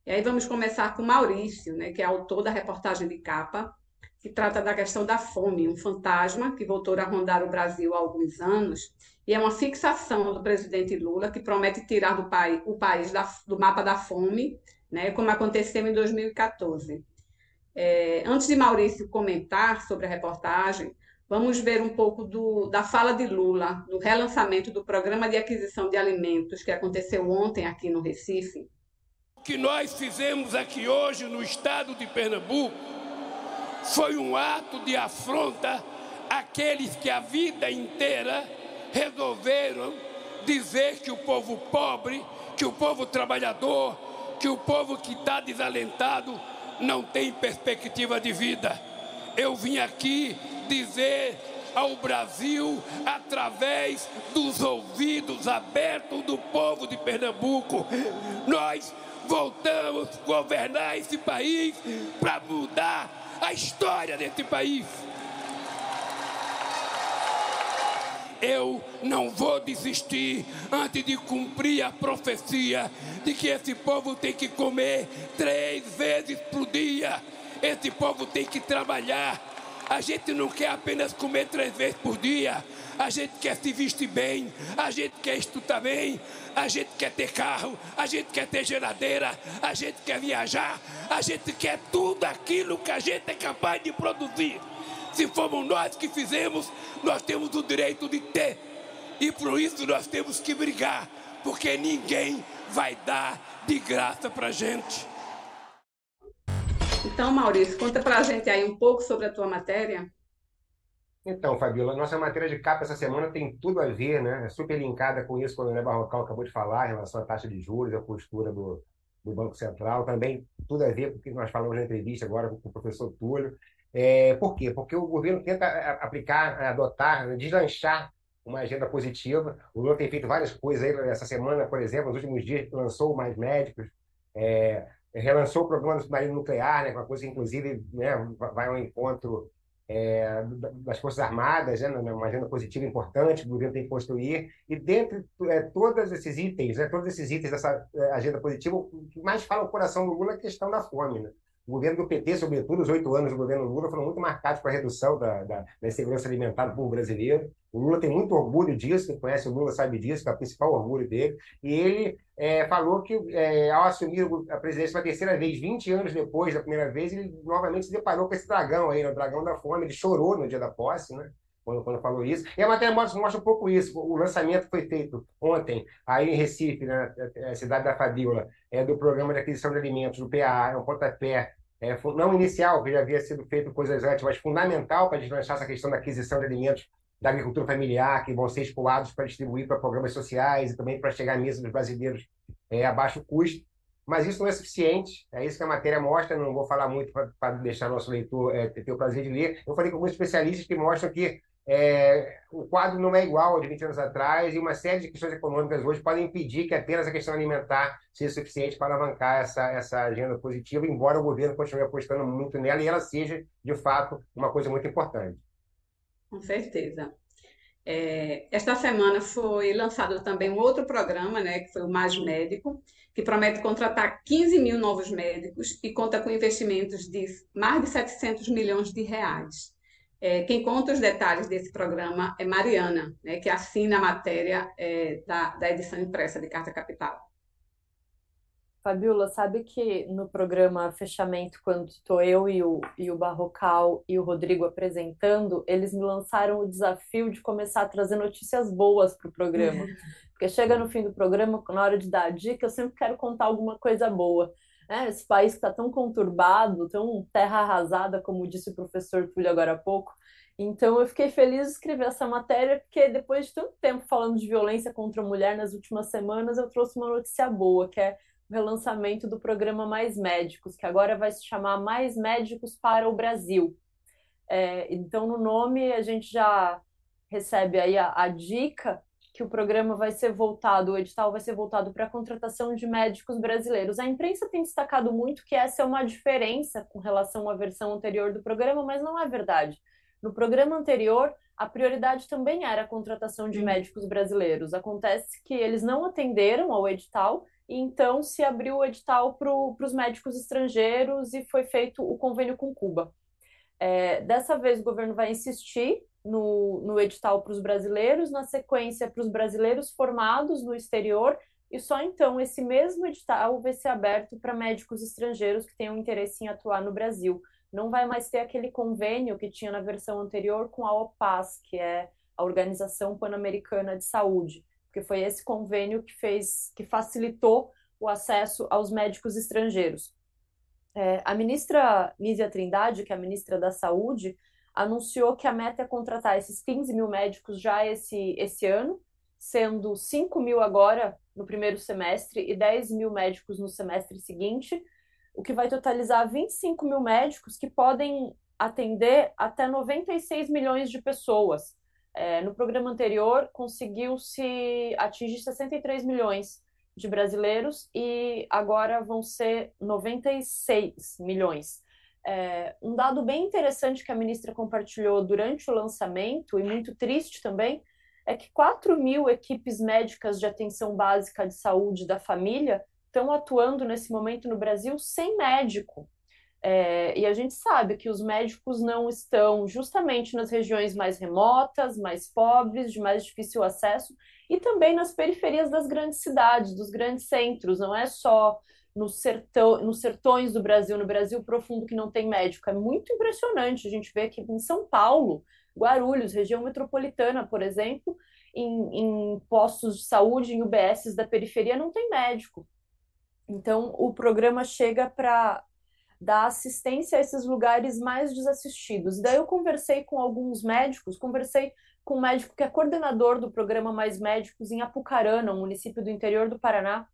E aí vamos começar com Maurício, né, que é autor da reportagem de capa, que trata da questão da fome, um fantasma que voltou a rondar o Brasil há alguns anos, e é uma fixação do presidente Lula que promete tirar do pai, o país da, do mapa da fome né, como aconteceu em 2014. É, antes de Maurício comentar sobre a reportagem, vamos ver um pouco do, da fala de Lula no relançamento do Programa de Aquisição de Alimentos que aconteceu ontem aqui no Recife. que nós fizemos aqui hoje no estado de Pernambuco foi um ato de afronta àqueles que a vida inteira resolveram dizer que o povo pobre, que o povo trabalhador, que o povo que está desalentado não tem perspectiva de vida. Eu vim aqui dizer ao Brasil através dos ouvidos abertos do povo de Pernambuco. Nós voltamos a governar esse país para mudar a história desse país. Eu não vou desistir antes de cumprir a profecia de que esse povo tem que comer três vezes por dia. Esse povo tem que trabalhar. A gente não quer apenas comer três vezes por dia. A gente quer se vestir bem, a gente quer estudar bem, a gente quer ter carro, a gente quer ter geladeira, a gente quer viajar, a gente quer tudo aquilo que a gente é capaz de produzir. Se fomos nós que fizemos, nós temos o direito de ter. E por isso nós temos que brigar, porque ninguém vai dar de graça para gente. Então, Maurício, conta para a gente aí um pouco sobre a tua matéria. Então, Fabiola, nossa matéria de capa essa semana tem tudo a ver, né? É super linkada com isso que o André Barrocal acabou de falar em relação à taxa de juros, a postura do, do Banco Central. Também tudo a ver com o que nós falamos na entrevista agora com o professor Túlio. É, por quê? Porque o governo tenta aplicar, adotar, deslanchar uma agenda positiva. O Lula tem feito várias coisas aí. Essa semana, por exemplo, nos últimos dias, lançou mais médicos, é, relançou o programa do submarino nuclear, né, uma coisa que, inclusive, né, vai ao encontro é, das Forças Armadas, né, uma agenda positiva importante que o governo tem que construir. E dentre é, todos esses itens, né, todos esses itens dessa é, agenda positiva, o que mais fala o coração do Lula é a questão da fome. Né? O governo do PT, sobretudo, os oito anos do governo Lula, foram muito marcados para a redução da, da, da insegurança alimentar do povo brasileiro. O Lula tem muito orgulho disso, quem conhece o Lula sabe disso, que é o principal orgulho dele. E ele é, falou que, é, ao assumir a presidência pela terceira vez, 20 anos depois da primeira vez, ele novamente se deparou com esse dragão aí, né, o dragão da fome. Ele chorou no dia da posse, né? Quando, quando falou isso. E a matéria mostra, mostra um pouco isso. O lançamento foi feito ontem, aí em Recife, na né, cidade da Fabíola, é, do Programa de Aquisição de Alimentos, do PA, é um pontapé é, não inicial, que já havia sido feito coisas antes, mas fundamental para deslanchar essa questão da aquisição de alimentos da agricultura familiar, que vão ser escoados para distribuir para programas sociais e também para chegar à mesa dos brasileiros é, a baixo custo. Mas isso não é suficiente, é isso que a matéria mostra, não vou falar muito para deixar nosso leitor é, ter o prazer de ler. Eu falei com alguns especialistas que mostram que é, o quadro não é igual ao de 20 anos atrás e uma série de questões econômicas hoje podem impedir que apenas a questão alimentar seja suficiente para alavancar essa, essa agenda positiva, embora o governo continue apostando muito nela e ela seja, de fato, uma coisa muito importante. Com certeza. É, esta semana foi lançado também um outro programa, né, que foi o Mais Médico, que promete contratar 15 mil novos médicos e conta com investimentos de mais de 700 milhões de reais. É, quem conta os detalhes desse programa é Mariana, né, que assina a matéria é, da, da edição impressa de Carta Capital. Fabiola, sabe que no programa Fechamento, quando estou eu e o, e o Barrocal e o Rodrigo apresentando, eles me lançaram o desafio de começar a trazer notícias boas para o programa. Porque chega no fim do programa, na hora de dar a dica, eu sempre quero contar alguma coisa boa. Né? Esse país que está tão conturbado, tão terra arrasada, como disse o professor Túlio agora há pouco. Então eu fiquei feliz de escrever essa matéria, porque depois de tanto tempo falando de violência contra a mulher nas últimas semanas, eu trouxe uma notícia boa, que é o relançamento do programa Mais Médicos, que agora vai se chamar Mais Médicos para o Brasil. É, então, no nome, a gente já recebe aí a, a dica que o programa vai ser voltado, o edital vai ser voltado para a contratação de médicos brasileiros. A imprensa tem destacado muito que essa é uma diferença com relação à versão anterior do programa, mas não é verdade. No programa anterior, a prioridade também era a contratação de médicos brasileiros. Acontece que eles não atenderam ao edital e então se abriu o edital para os médicos estrangeiros e foi feito o convênio com Cuba. É, dessa vez o governo vai insistir no, no edital para os brasileiros, na sequência para os brasileiros formados no exterior, e só então esse mesmo edital vai ser aberto para médicos estrangeiros que tenham interesse em atuar no Brasil. Não vai mais ter aquele convênio que tinha na versão anterior com a OPAS, que é a Organização Pan-Americana de Saúde, porque foi esse convênio que fez, que facilitou o acesso aos médicos estrangeiros. É, a ministra Nízia Trindade, que é a ministra da Saúde, anunciou que a meta é contratar esses 15 mil médicos já esse, esse ano, sendo 5 mil agora no primeiro semestre e 10 mil médicos no semestre seguinte, o que vai totalizar 25 mil médicos que podem atender até 96 milhões de pessoas. É, no programa anterior, conseguiu-se atingir 63 milhões de brasileiros e agora vão ser 96 milhões. É, um dado bem interessante que a ministra compartilhou durante o lançamento, e muito triste também, é que 4 mil equipes médicas de atenção básica de saúde da família estão atuando nesse momento no Brasil sem médico. É, e a gente sabe que os médicos não estão justamente nas regiões mais remotas, mais pobres, de mais difícil acesso, e também nas periferias das grandes cidades, dos grandes centros. Não é só no sertão, nos sertões do Brasil, no Brasil profundo que não tem médico. É muito impressionante a gente ver que em São Paulo, Guarulhos, região metropolitana, por exemplo, em, em postos de saúde, em UBSs da periferia, não tem médico. Então, o programa chega para dar assistência a esses lugares mais desassistidos. Daí eu conversei com alguns médicos, conversei com um médico que é coordenador do programa Mais Médicos em Apucarana, um município do interior do Paraná.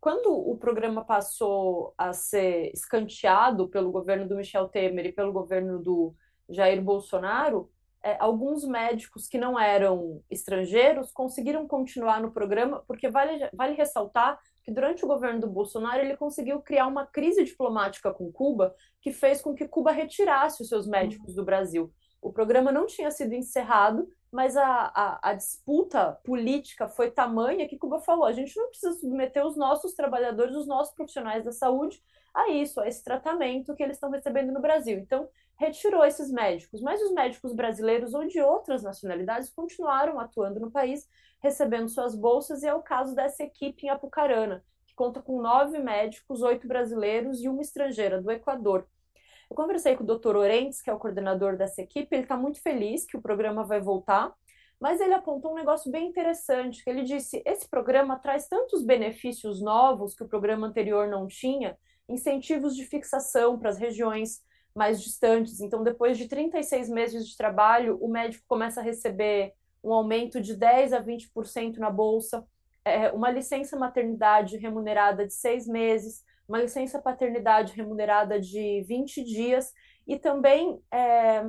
Quando o programa passou a ser escanteado pelo governo do Michel Temer e pelo governo do Jair Bolsonaro, é, alguns médicos que não eram estrangeiros conseguiram continuar no programa, porque vale, vale ressaltar que durante o governo do Bolsonaro ele conseguiu criar uma crise diplomática com Cuba que fez com que Cuba retirasse os seus médicos do Brasil. O programa não tinha sido encerrado, mas a, a, a, disputa política foi tamanha que Cuba falou: a gente não precisa submeter os nossos trabalhadores, os nossos profissionais da saúde a isso, a esse tratamento que eles estão recebendo no Brasil. Então, retirou esses médicos, mas os médicos brasileiros ou de outras nacionalidades continuaram atuando no país recebendo suas bolsas, e é o caso dessa equipe em Apucarana, que conta com nove médicos, oito brasileiros e uma estrangeira, do Equador. Eu conversei com o Dr. Orentes, que é o coordenador dessa equipe, ele está muito feliz que o programa vai voltar, mas ele apontou um negócio bem interessante, que ele disse, esse programa traz tantos benefícios novos que o programa anterior não tinha, incentivos de fixação para as regiões mais distantes. Então, depois de 36 meses de trabalho, o médico começa a receber um aumento de 10% a 20% na bolsa, é, uma licença maternidade remunerada de seis meses, uma licença paternidade remunerada de 20 dias, e também é,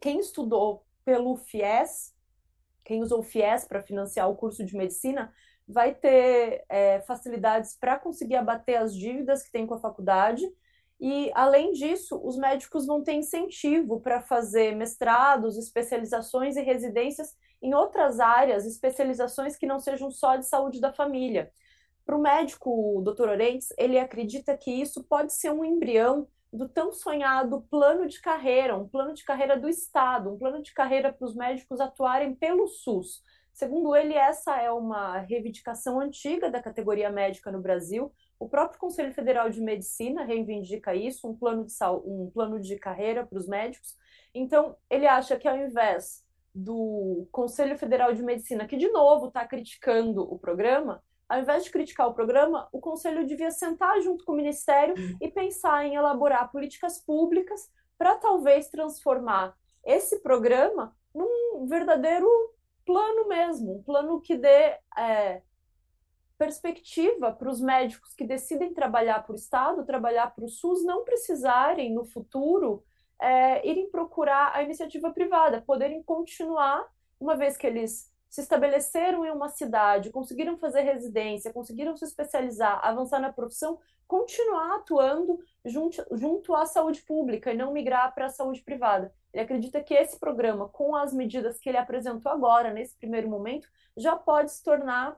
quem estudou pelo FIES, quem usou o FIES para financiar o curso de medicina, vai ter é, facilidades para conseguir abater as dívidas que tem com a faculdade. E, além disso, os médicos vão ter incentivo para fazer mestrados, especializações e residências em outras áreas, especializações que não sejam só de saúde da família. Para o médico, Dr. Orentes, ele acredita que isso pode ser um embrião do tão sonhado plano de carreira, um plano de carreira do Estado, um plano de carreira para os médicos atuarem pelo SUS. Segundo ele, essa é uma reivindicação antiga da categoria médica no Brasil. O próprio Conselho Federal de Medicina reivindica isso, um plano de, um plano de carreira para os médicos. Então, ele acha que ao invés do Conselho Federal de Medicina, que de novo está criticando o programa, ao invés de criticar o programa, o Conselho devia sentar junto com o Ministério e pensar em elaborar políticas públicas para talvez transformar esse programa num verdadeiro plano mesmo, um plano que dê é, perspectiva para os médicos que decidem trabalhar para o Estado, trabalhar para o SUS, não precisarem no futuro é, irem procurar a iniciativa privada, poderem continuar, uma vez que eles se estabeleceram em uma cidade, conseguiram fazer residência, conseguiram se especializar, avançar na profissão, continuar atuando junto, junto à saúde pública e não migrar para a saúde privada. Ele acredita que esse programa, com as medidas que ele apresentou agora, nesse primeiro momento, já pode se tornar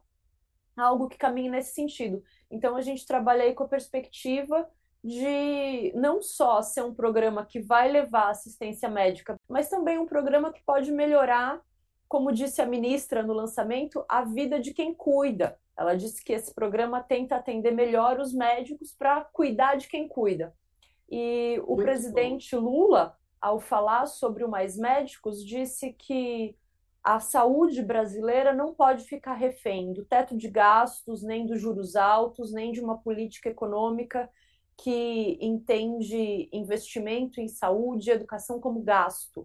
algo que caminhe nesse sentido. Então, a gente trabalha aí com a perspectiva de não só ser um programa que vai levar assistência médica, mas também um programa que pode melhorar, como disse a ministra no lançamento, a vida de quem cuida. Ela disse que esse programa tenta atender melhor os médicos para cuidar de quem cuida. E o Muito presidente bom. Lula, ao falar sobre o Mais Médicos, disse que a saúde brasileira não pode ficar refém do teto de gastos, nem dos juros altos, nem de uma política econômica que entende investimento em saúde e educação como gasto.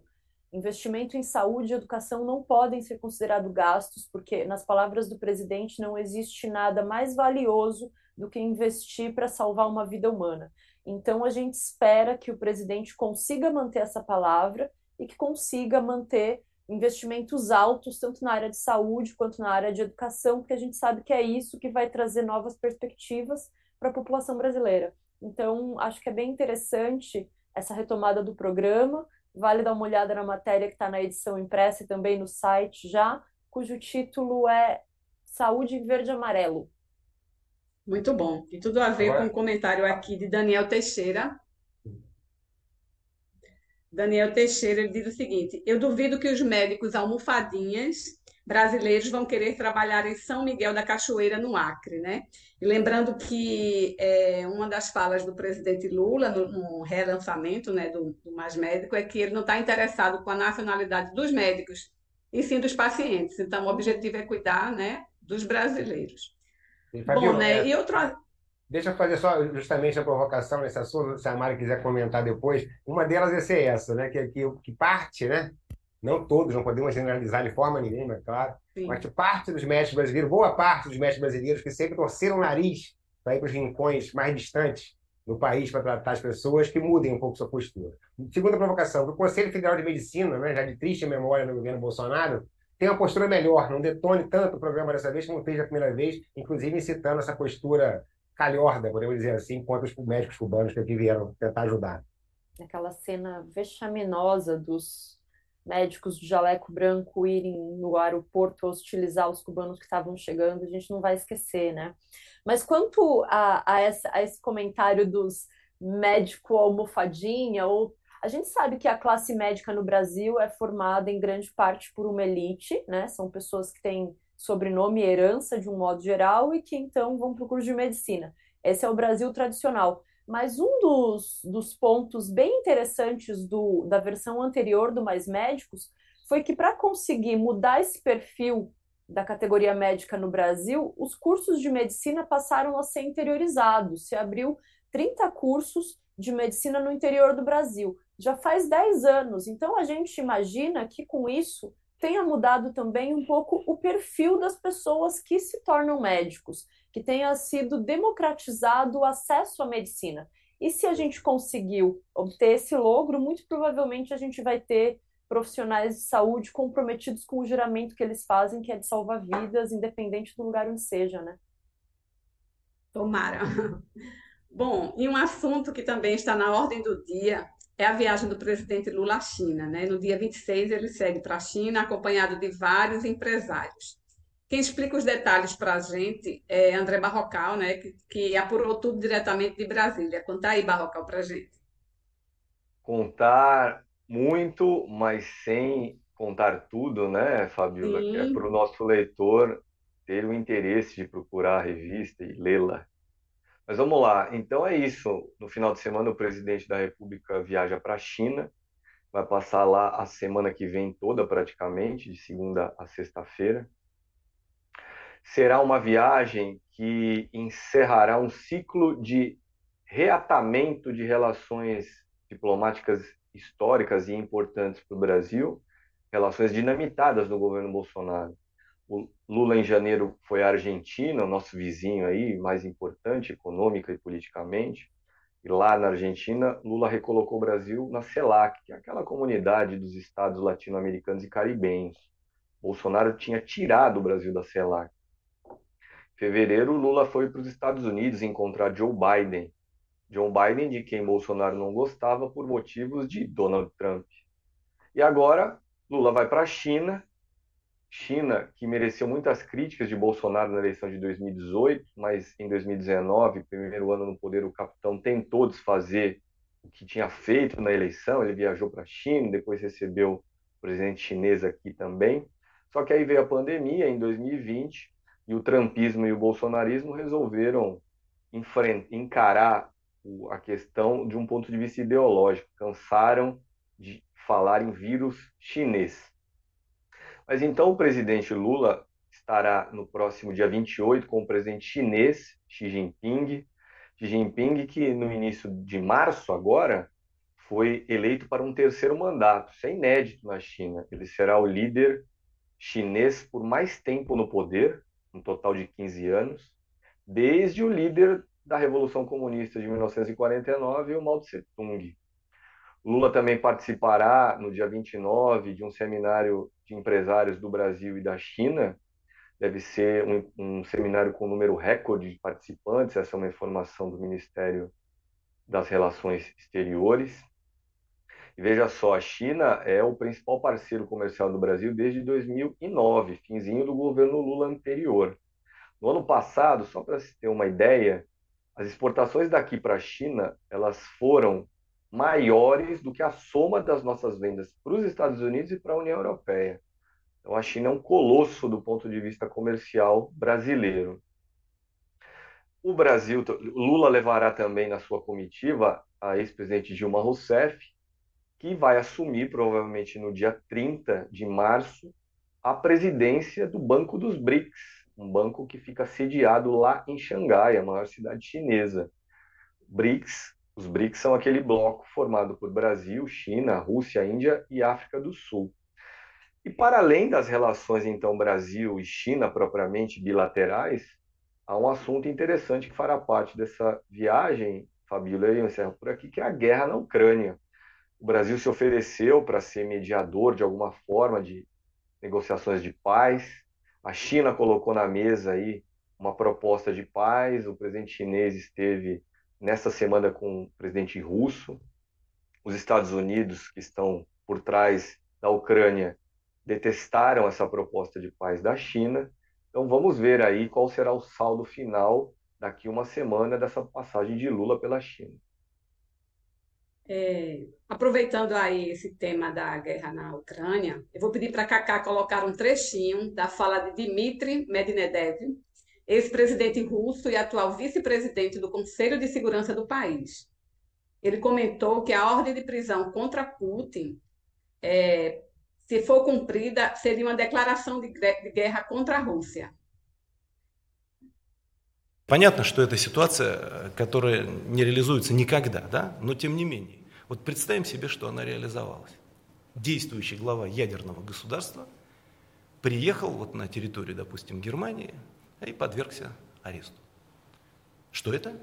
Investimento em saúde e educação não podem ser considerados gastos, porque, nas palavras do presidente, não existe nada mais valioso do que investir para salvar uma vida humana. Então, a gente espera que o presidente consiga manter essa palavra e que consiga manter investimentos altos, tanto na área de saúde quanto na área de educação, porque a gente sabe que é isso que vai trazer novas perspectivas para a população brasileira. Então, acho que é bem interessante essa retomada do programa. Vale dar uma olhada na matéria que está na edição impressa e também no site já, cujo título é Saúde em Verde e Amarelo. Muito bom. E tudo a ver com o comentário aqui de Daniel Teixeira, Daniel Teixeira ele diz o seguinte: Eu duvido que os médicos almofadinhas brasileiros vão querer trabalhar em São Miguel da Cachoeira, no Acre, né? E lembrando que é, uma das falas do presidente Lula no, no relançamento né, do, do Mais Médico é que ele não está interessado com a nacionalidade dos médicos, e sim dos pacientes. Então, o objetivo é cuidar né, dos brasileiros. Bom, né? E outro, Deixa eu fazer só justamente a provocação nesse assunto, se a Mari quiser comentar depois. Uma delas é ser essa, né? Que, que, que parte, né? Não todos, não podemos generalizar de forma nenhuma, é claro, Sim. mas que parte dos médicos brasileiros, boa parte dos médicos brasileiros que sempre torceram o nariz para ir para os rincões mais distantes do país para tratar as pessoas, que mudem um pouco sua postura. Segunda provocação, o Conselho Federal de Medicina, né, já de triste memória no governo Bolsonaro, tem uma postura melhor, não detone tanto o programa dessa vez como fez a primeira vez, inclusive incitando essa postura calhorda, podemos dizer assim, contra os médicos cubanos que aqui vieram tentar ajudar. Aquela cena vexaminosa dos médicos de jaleco branco irem no aeroporto hostilizar os cubanos que estavam chegando, a gente não vai esquecer, né? Mas quanto a, a, essa, a esse comentário dos médico almofadinha, ou a gente sabe que a classe médica no Brasil é formada em grande parte por uma elite, né? São pessoas que têm sobrenome e herança de um modo geral e que então vão para o curso de medicina. Esse é o Brasil tradicional. Mas um dos, dos pontos bem interessantes do, da versão anterior do Mais Médicos foi que para conseguir mudar esse perfil da categoria médica no Brasil, os cursos de medicina passaram a ser interiorizados. Se abriu 30 cursos de medicina no interior do Brasil. Já faz 10 anos. Então a gente imagina que com isso tenha mudado também um pouco o perfil das pessoas que se tornam médicos, que tenha sido democratizado o acesso à medicina. E se a gente conseguiu obter esse logro, muito provavelmente a gente vai ter profissionais de saúde comprometidos com o juramento que eles fazem, que é de salvar vidas, independente do lugar onde seja, né? Tomara. Bom, e um assunto que também está na ordem do dia é a viagem do presidente Lula à China. Né? No dia 26, ele segue para a China, acompanhado de vários empresários. Quem explica os detalhes para a gente é André Barrocal, né, que, que apurou tudo diretamente de Brasília. Conta aí, Barrocal, para a gente. Contar muito, mas sem contar tudo, né, Fabiola? Que é para o nosso leitor ter o interesse de procurar a revista e lê-la. Mas vamos lá. Então é isso. No final de semana, o presidente da República viaja para a China. Vai passar lá a semana que vem toda, praticamente, de segunda a sexta-feira. Será uma viagem que encerrará um ciclo de reatamento de relações diplomáticas históricas e importantes para o Brasil, relações dinamitadas no governo Bolsonaro. O Lula, em janeiro, foi à Argentina, o nosso vizinho aí, mais importante econômica e politicamente. E lá na Argentina, Lula recolocou o Brasil na CELAC, que é aquela comunidade dos estados latino-americanos e caribenhos. Bolsonaro tinha tirado o Brasil da CELAC. Fevereiro, Lula foi para os Estados Unidos encontrar Joe Biden. Joe Biden, de quem Bolsonaro não gostava por motivos de Donald Trump. E agora, Lula vai para a China China, que mereceu muitas críticas de Bolsonaro na eleição de 2018, mas em 2019, primeiro ano no poder, o capitão tentou desfazer o que tinha feito na eleição. Ele viajou para a China, depois recebeu o presidente chinês aqui também. Só que aí veio a pandemia em 2020 e o trumpismo e o bolsonarismo resolveram encarar a questão de um ponto de vista ideológico. Cansaram de falar em vírus chinês. Mas então o presidente Lula estará no próximo dia 28 com o presidente chinês Xi Jinping. Xi Jinping, que no início de março agora foi eleito para um terceiro mandato. Isso é inédito na China. Ele será o líder chinês por mais tempo no poder, um total de 15 anos, desde o líder da Revolução Comunista de 1949, o Mao Tse Tung. Lula também participará no dia 29 de um seminário de empresários do Brasil e da China. Deve ser um, um seminário com número recorde de participantes, essa é uma informação do Ministério das Relações Exteriores. Veja só, a China é o principal parceiro comercial do Brasil desde 2009, finzinho do governo Lula anterior. No ano passado, só para se ter uma ideia, as exportações daqui para a China, elas foram maiores do que a soma das nossas vendas para os Estados Unidos e para a União Europeia. Então a China é um colosso do ponto de vista comercial brasileiro. O Brasil, Lula levará também na sua comitiva a ex-presidente Dilma Rousseff, que vai assumir, provavelmente no dia 30 de março, a presidência do Banco dos BRICS, um banco que fica sediado lá em Xangai, a maior cidade chinesa. BRICS, os BRICS são aquele bloco formado por Brasil, China, Rússia, Índia e África do Sul. E para além das relações então Brasil e China propriamente bilaterais, há um assunto interessante que fará parte dessa viagem, Fabíola, eu encerro por aqui, que é a guerra na Ucrânia o Brasil se ofereceu para ser mediador de alguma forma de negociações de paz. A China colocou na mesa aí uma proposta de paz. O presidente chinês esteve nessa semana com o presidente russo. Os Estados Unidos, que estão por trás da Ucrânia, detestaram essa proposta de paz da China. Então vamos ver aí qual será o saldo final daqui uma semana dessa passagem de Lula pela China. É, aproveitando aí esse tema da guerra na Ucrânia, eu vou pedir para a Cacá colocar um trechinho da fala de Dmitry Medvedev, ex-presidente russo e atual vice-presidente do Conselho de Segurança do país. Ele comentou que a ordem de prisão contra Putin, é, se for cumprida, seria uma declaração de guerra contra a Rússia. Понятно, что это ситуация, которая не реализуется никогда, да? но тем не менее. Вот представим себе, что она реализовалась. Действующий глава ядерного государства приехал вот на территорию, допустим, Германии и подвергся аресту. Что это?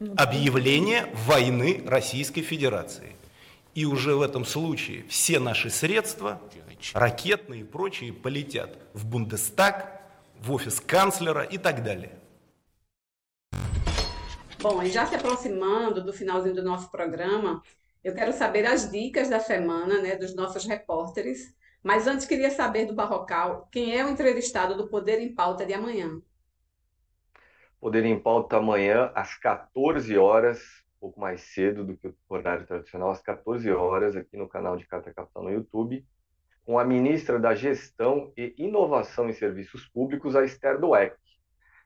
Ну Объявление войны Российской Федерации. И уже в этом случае все наши средства, ракетные и прочие, полетят в Бундестаг, в офис канцлера и так далее. Bom, e já se aproximando do finalzinho do nosso programa, eu quero saber as dicas da semana, né, dos nossos repórteres. Mas antes queria saber do Barrocal, quem é o entrevistado do Poder em Pauta de amanhã? Poder em Pauta amanhã às 14 horas, um pouco mais cedo do que o horário tradicional, às 14 horas, aqui no canal de Carta Capital no YouTube, com a ministra da Gestão e Inovação em Serviços Públicos, a Esther Dueck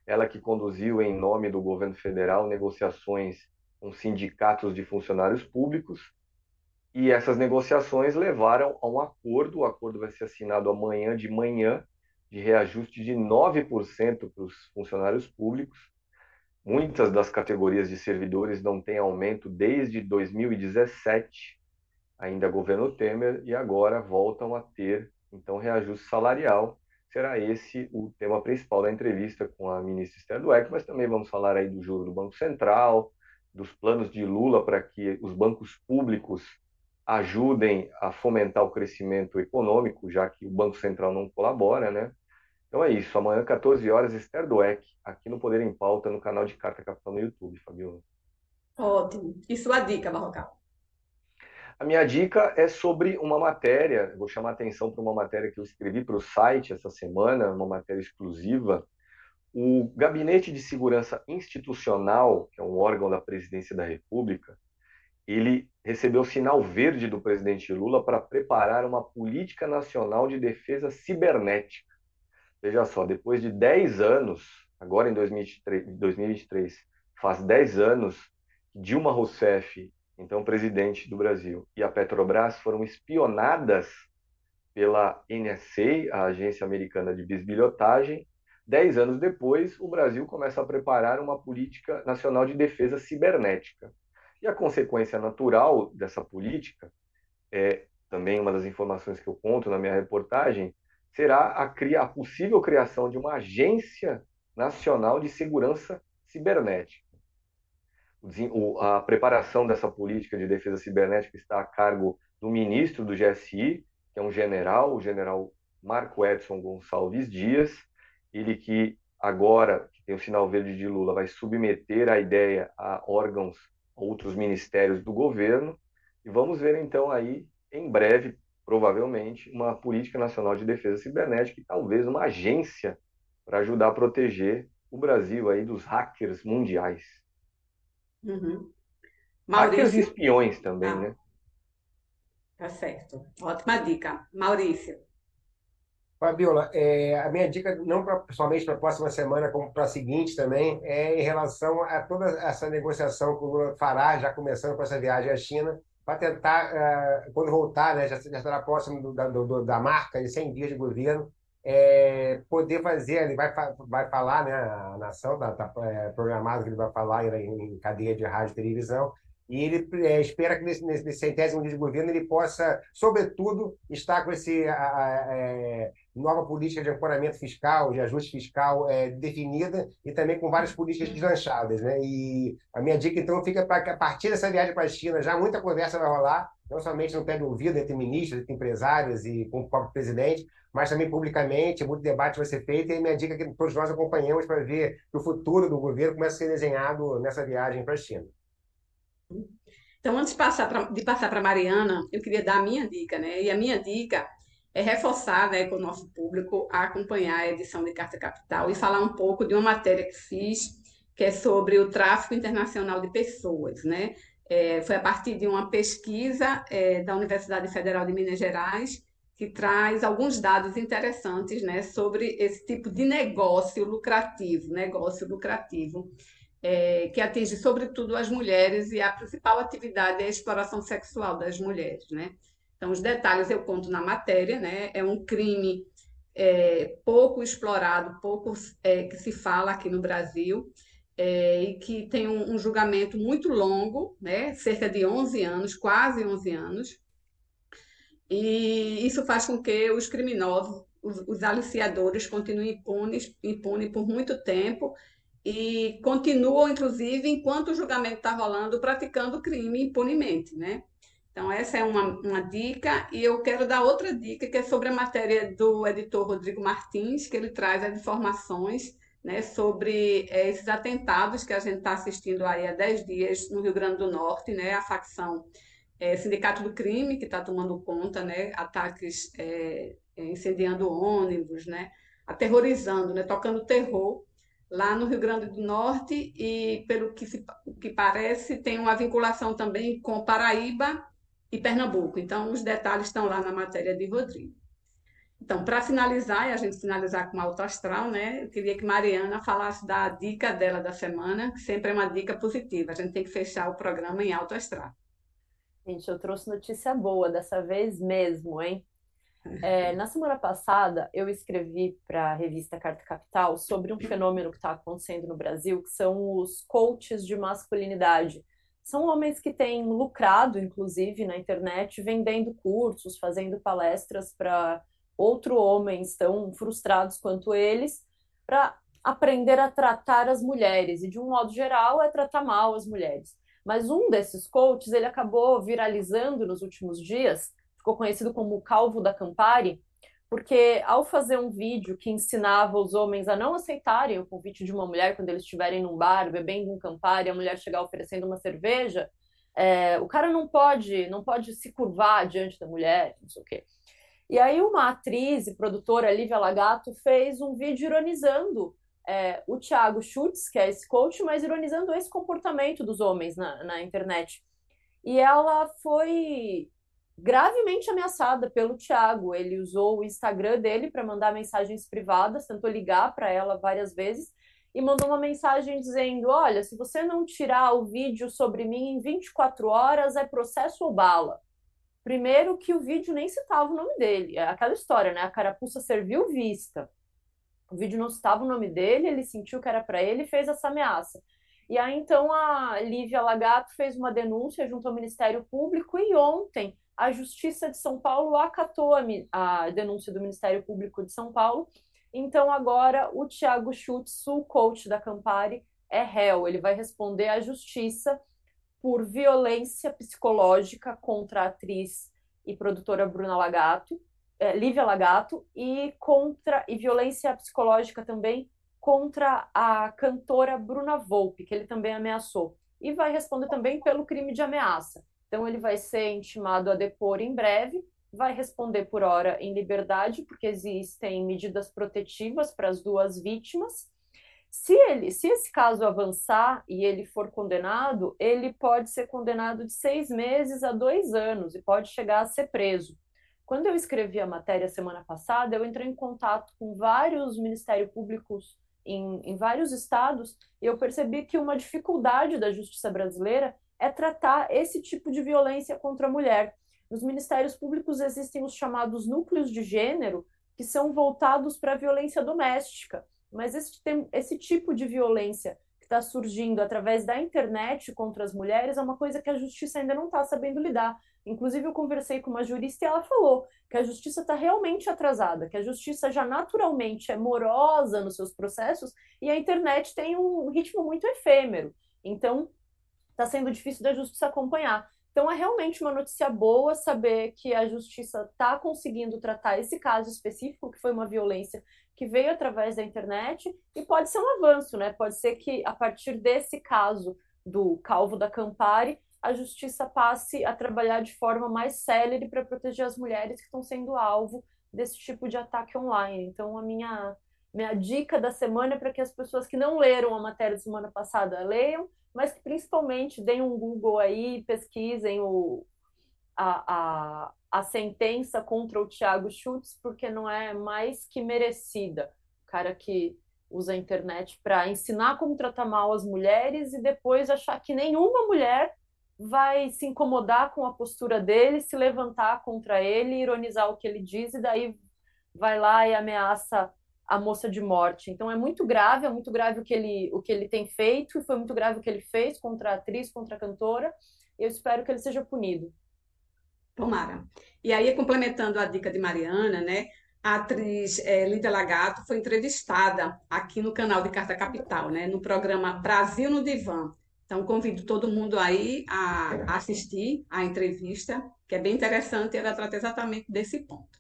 ela que conduziu em nome do governo federal negociações com sindicatos de funcionários públicos, e essas negociações levaram a um acordo, o acordo vai ser assinado amanhã de manhã, de reajuste de 9% para os funcionários públicos. Muitas das categorias de servidores não têm aumento desde 2017, ainda governo Temer, e agora voltam a ter então reajuste salarial será esse o tema principal da entrevista com a ministra Esther Dweck, mas também vamos falar aí do juro do Banco Central, dos planos de Lula para que os bancos públicos ajudem a fomentar o crescimento econômico, já que o Banco Central não colabora, né? Então é isso, amanhã 14 horas, Esther Dweck, aqui no Poder em Pauta, no canal de Carta Capital no YouTube, Fabiola. Ótimo. E sua dica, Barrocal? A minha dica é sobre uma matéria, vou chamar a atenção para uma matéria que eu escrevi para o site essa semana, uma matéria exclusiva. O Gabinete de Segurança Institucional, que é um órgão da Presidência da República, ele recebeu o sinal verde do presidente Lula para preparar uma política nacional de defesa cibernética. Veja só, depois de 10 anos, agora em 2023, 2023 faz 10 anos, Dilma Rousseff então presidente do Brasil, e a Petrobras foram espionadas pela NSA, a Agência Americana de Bisbilhotagem. Dez anos depois, o Brasil começa a preparar uma política nacional de defesa cibernética. E a consequência natural dessa política, é também uma das informações que eu conto na minha reportagem, será a, a possível criação de uma agência nacional de segurança cibernética. A preparação dessa política de defesa cibernética está a cargo do ministro do GSI, que é um general, o general Marco Edson Gonçalves Dias, ele que agora, que tem o sinal verde de Lula, vai submeter a ideia a órgãos, outros ministérios do governo, e vamos ver então aí, em breve, provavelmente, uma política nacional de defesa cibernética e talvez uma agência para ajudar a proteger o Brasil aí dos hackers mundiais. Uhum. E espiões também, ah. né? Tá certo. Ótima dica. Maurício. Fabiola, é, a minha dica, não pra, somente para a próxima semana, como para a seguinte também, é em relação a toda essa negociação que o Lula fará, já começando com essa viagem à China, para tentar, uh, quando voltar, né, já, já estará próximo do, da, do, da marca de 100 dias de governo, é, poder fazer, ele vai, vai falar, né, a nação está tá, é, programado que ele vai falar em, em cadeia de rádio e televisão, e ele é, espera que nesse, nesse centésimo dia de governo ele possa, sobretudo, estar com esse a, a, é, nova política de ancoramento fiscal, de ajuste fiscal é, definida e também com várias políticas deslanchadas. Né? E a minha dica, então, fica para que a partir dessa viagem para a China, já muita conversa vai rolar, não somente no pé do ouvido entre ministros, entre empresários e com o próprio presidente, mas também publicamente, muito debate vai ser feito, e a minha dica é que todos nós acompanhamos para ver que o futuro do governo começa a ser desenhado nessa viagem para a China. Então, antes de passar para para Mariana, eu queria dar a minha dica, né? E a minha dica é reforçar, né, com o nosso público a acompanhar a edição de Carta Capital e falar um pouco de uma matéria que fiz, que é sobre o tráfico internacional de pessoas, né? É, foi a partir de uma pesquisa é, da Universidade Federal de Minas Gerais que traz alguns dados interessantes, né, sobre esse tipo de negócio lucrativo, negócio lucrativo é, que atinge sobretudo as mulheres e a principal atividade é a exploração sexual das mulheres, né? Então, os detalhes eu conto na matéria, né? É um crime é, pouco explorado, pouco é, que se fala aqui no Brasil, é, e que tem um, um, julgamento muito longo, né? Cerca de 11 anos, quase 11 anos, e isso faz com que os criminosos, os, os aliciadores, continuem impunes, impunes por muito tempo e continuam, inclusive, enquanto o julgamento está rolando, praticando crime impunemente, né? Então, essa é uma, uma dica, e eu quero dar outra dica, que é sobre a matéria do editor Rodrigo Martins, que ele traz as informações né, sobre é, esses atentados que a gente está assistindo aí há 10 dias no Rio Grande do Norte, né, a facção é, Sindicato do Crime, que está tomando conta, né, ataques é, incendiando ônibus, né, aterrorizando, né, tocando terror lá no Rio Grande do Norte e, pelo que, se, que parece, tem uma vinculação também com Paraíba e Pernambuco. Então, os detalhes estão lá na matéria de Rodrigo. Então, para finalizar, e a gente finalizar com alto astral, né? Eu queria que Mariana falasse da dica dela da semana, que sempre é uma dica positiva. A gente tem que fechar o programa em alto astral. Gente, eu trouxe notícia boa dessa vez mesmo, hein? É, na semana passada, eu escrevi para a revista Carta Capital sobre um fenômeno que está acontecendo no Brasil, que são os coaches de masculinidade. São homens que têm lucrado, inclusive, na internet, vendendo cursos, fazendo palestras para outros homens tão frustrados quanto eles, para aprender a tratar as mulheres. E, de um modo geral, é tratar mal as mulheres. Mas um desses coaches, ele acabou viralizando nos últimos dias, ficou conhecido como o Calvo da Campari, porque ao fazer um vídeo que ensinava os homens a não aceitarem o convite de uma mulher quando eles estiverem num bar bebendo um Campari, a mulher chegar oferecendo uma cerveja, é, o cara não pode, não pode se curvar diante da mulher, não sei o quê. E aí uma atriz e produtora, Lívia Lagato, fez um vídeo ironizando é, o Thiago Schutz, que é esse coach, mas ironizando esse comportamento dos homens na, na internet. E ela foi gravemente ameaçada pelo Thiago. Ele usou o Instagram dele para mandar mensagens privadas, tentou ligar para ela várias vezes e mandou uma mensagem dizendo: Olha, se você não tirar o vídeo sobre mim em 24 horas, é processo ou bala. Primeiro que o vídeo nem citava o nome dele, é aquela história, né? A carapuça serviu vista. O vídeo não citava o nome dele, ele sentiu que era para ele e fez essa ameaça. E aí então a Lívia Lagato fez uma denúncia junto ao Ministério Público e ontem a Justiça de São Paulo acatou a, a denúncia do Ministério Público de São Paulo. Então agora o Thiago Schutz, o coach da Campari, é réu. Ele vai responder à Justiça por violência psicológica contra a atriz e produtora Bruna Lagato, é, Lívia Lagato, e contra e violência psicológica também contra a cantora Bruna Volpe, que ele também ameaçou. E vai responder também pelo crime de ameaça. Então ele vai ser intimado a depor em breve, vai responder por hora em liberdade, porque existem medidas protetivas para as duas vítimas se ele, se esse caso avançar e ele for condenado, ele pode ser condenado de seis meses a dois anos e pode chegar a ser preso. Quando eu escrevi a matéria semana passada, eu entrei em contato com vários ministérios públicos em, em vários estados e eu percebi que uma dificuldade da justiça brasileira é tratar esse tipo de violência contra a mulher. Nos ministérios públicos existem os chamados núcleos de gênero, que são voltados para a violência doméstica. Mas esse, esse tipo de violência que está surgindo através da internet contra as mulheres é uma coisa que a justiça ainda não está sabendo lidar. Inclusive, eu conversei com uma jurista e ela falou que a justiça está realmente atrasada, que a justiça já naturalmente é morosa nos seus processos e a internet tem um ritmo muito efêmero. Então, está sendo difícil da justiça acompanhar. Então, é realmente uma notícia boa saber que a justiça está conseguindo tratar esse caso específico, que foi uma violência que veio através da internet, e pode ser um avanço, né? Pode ser que a partir desse caso do Calvo da Campari, a justiça passe a trabalhar de forma mais célere para proteger as mulheres que estão sendo alvo desse tipo de ataque online. Então, a minha, minha dica da semana é para que as pessoas que não leram a matéria da semana passada leiam, mas que principalmente deem um Google aí, pesquisem o, a, a, a sentença contra o Thiago Schultz, porque não é mais que merecida. O cara que usa a internet para ensinar como tratar mal as mulheres e depois achar que nenhuma mulher vai se incomodar com a postura dele, se levantar contra ele, ironizar o que ele diz e daí vai lá e ameaça a moça de morte. Então é muito grave, é muito grave o que ele, o que ele tem feito foi muito grave o que ele fez contra a atriz, contra a cantora. Eu espero que ele seja punido. Tomara. E aí, complementando a dica de Mariana, né? A atriz é, Lídia Lagato foi entrevistada aqui no canal de Carta Capital, né? No programa Brasil no Divã. Então, convido todo mundo aí a assistir a entrevista, que é bem interessante, ela trata exatamente desse ponto.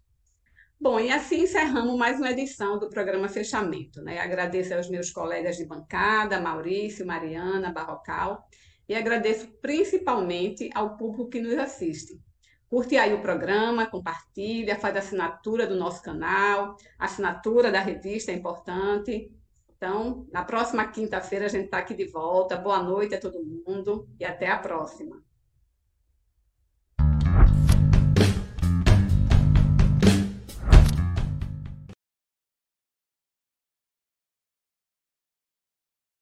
Bom, e assim encerramos mais uma edição do programa Fechamento. Né? Agradeço aos meus colegas de bancada, Maurício, Mariana, Barrocal, e agradeço principalmente ao público que nos assiste. Curte aí o programa, compartilha, faz assinatura do nosso canal, assinatura da revista é importante. Então, na próxima quinta-feira a gente está aqui de volta. Boa noite a todo mundo e até a próxima.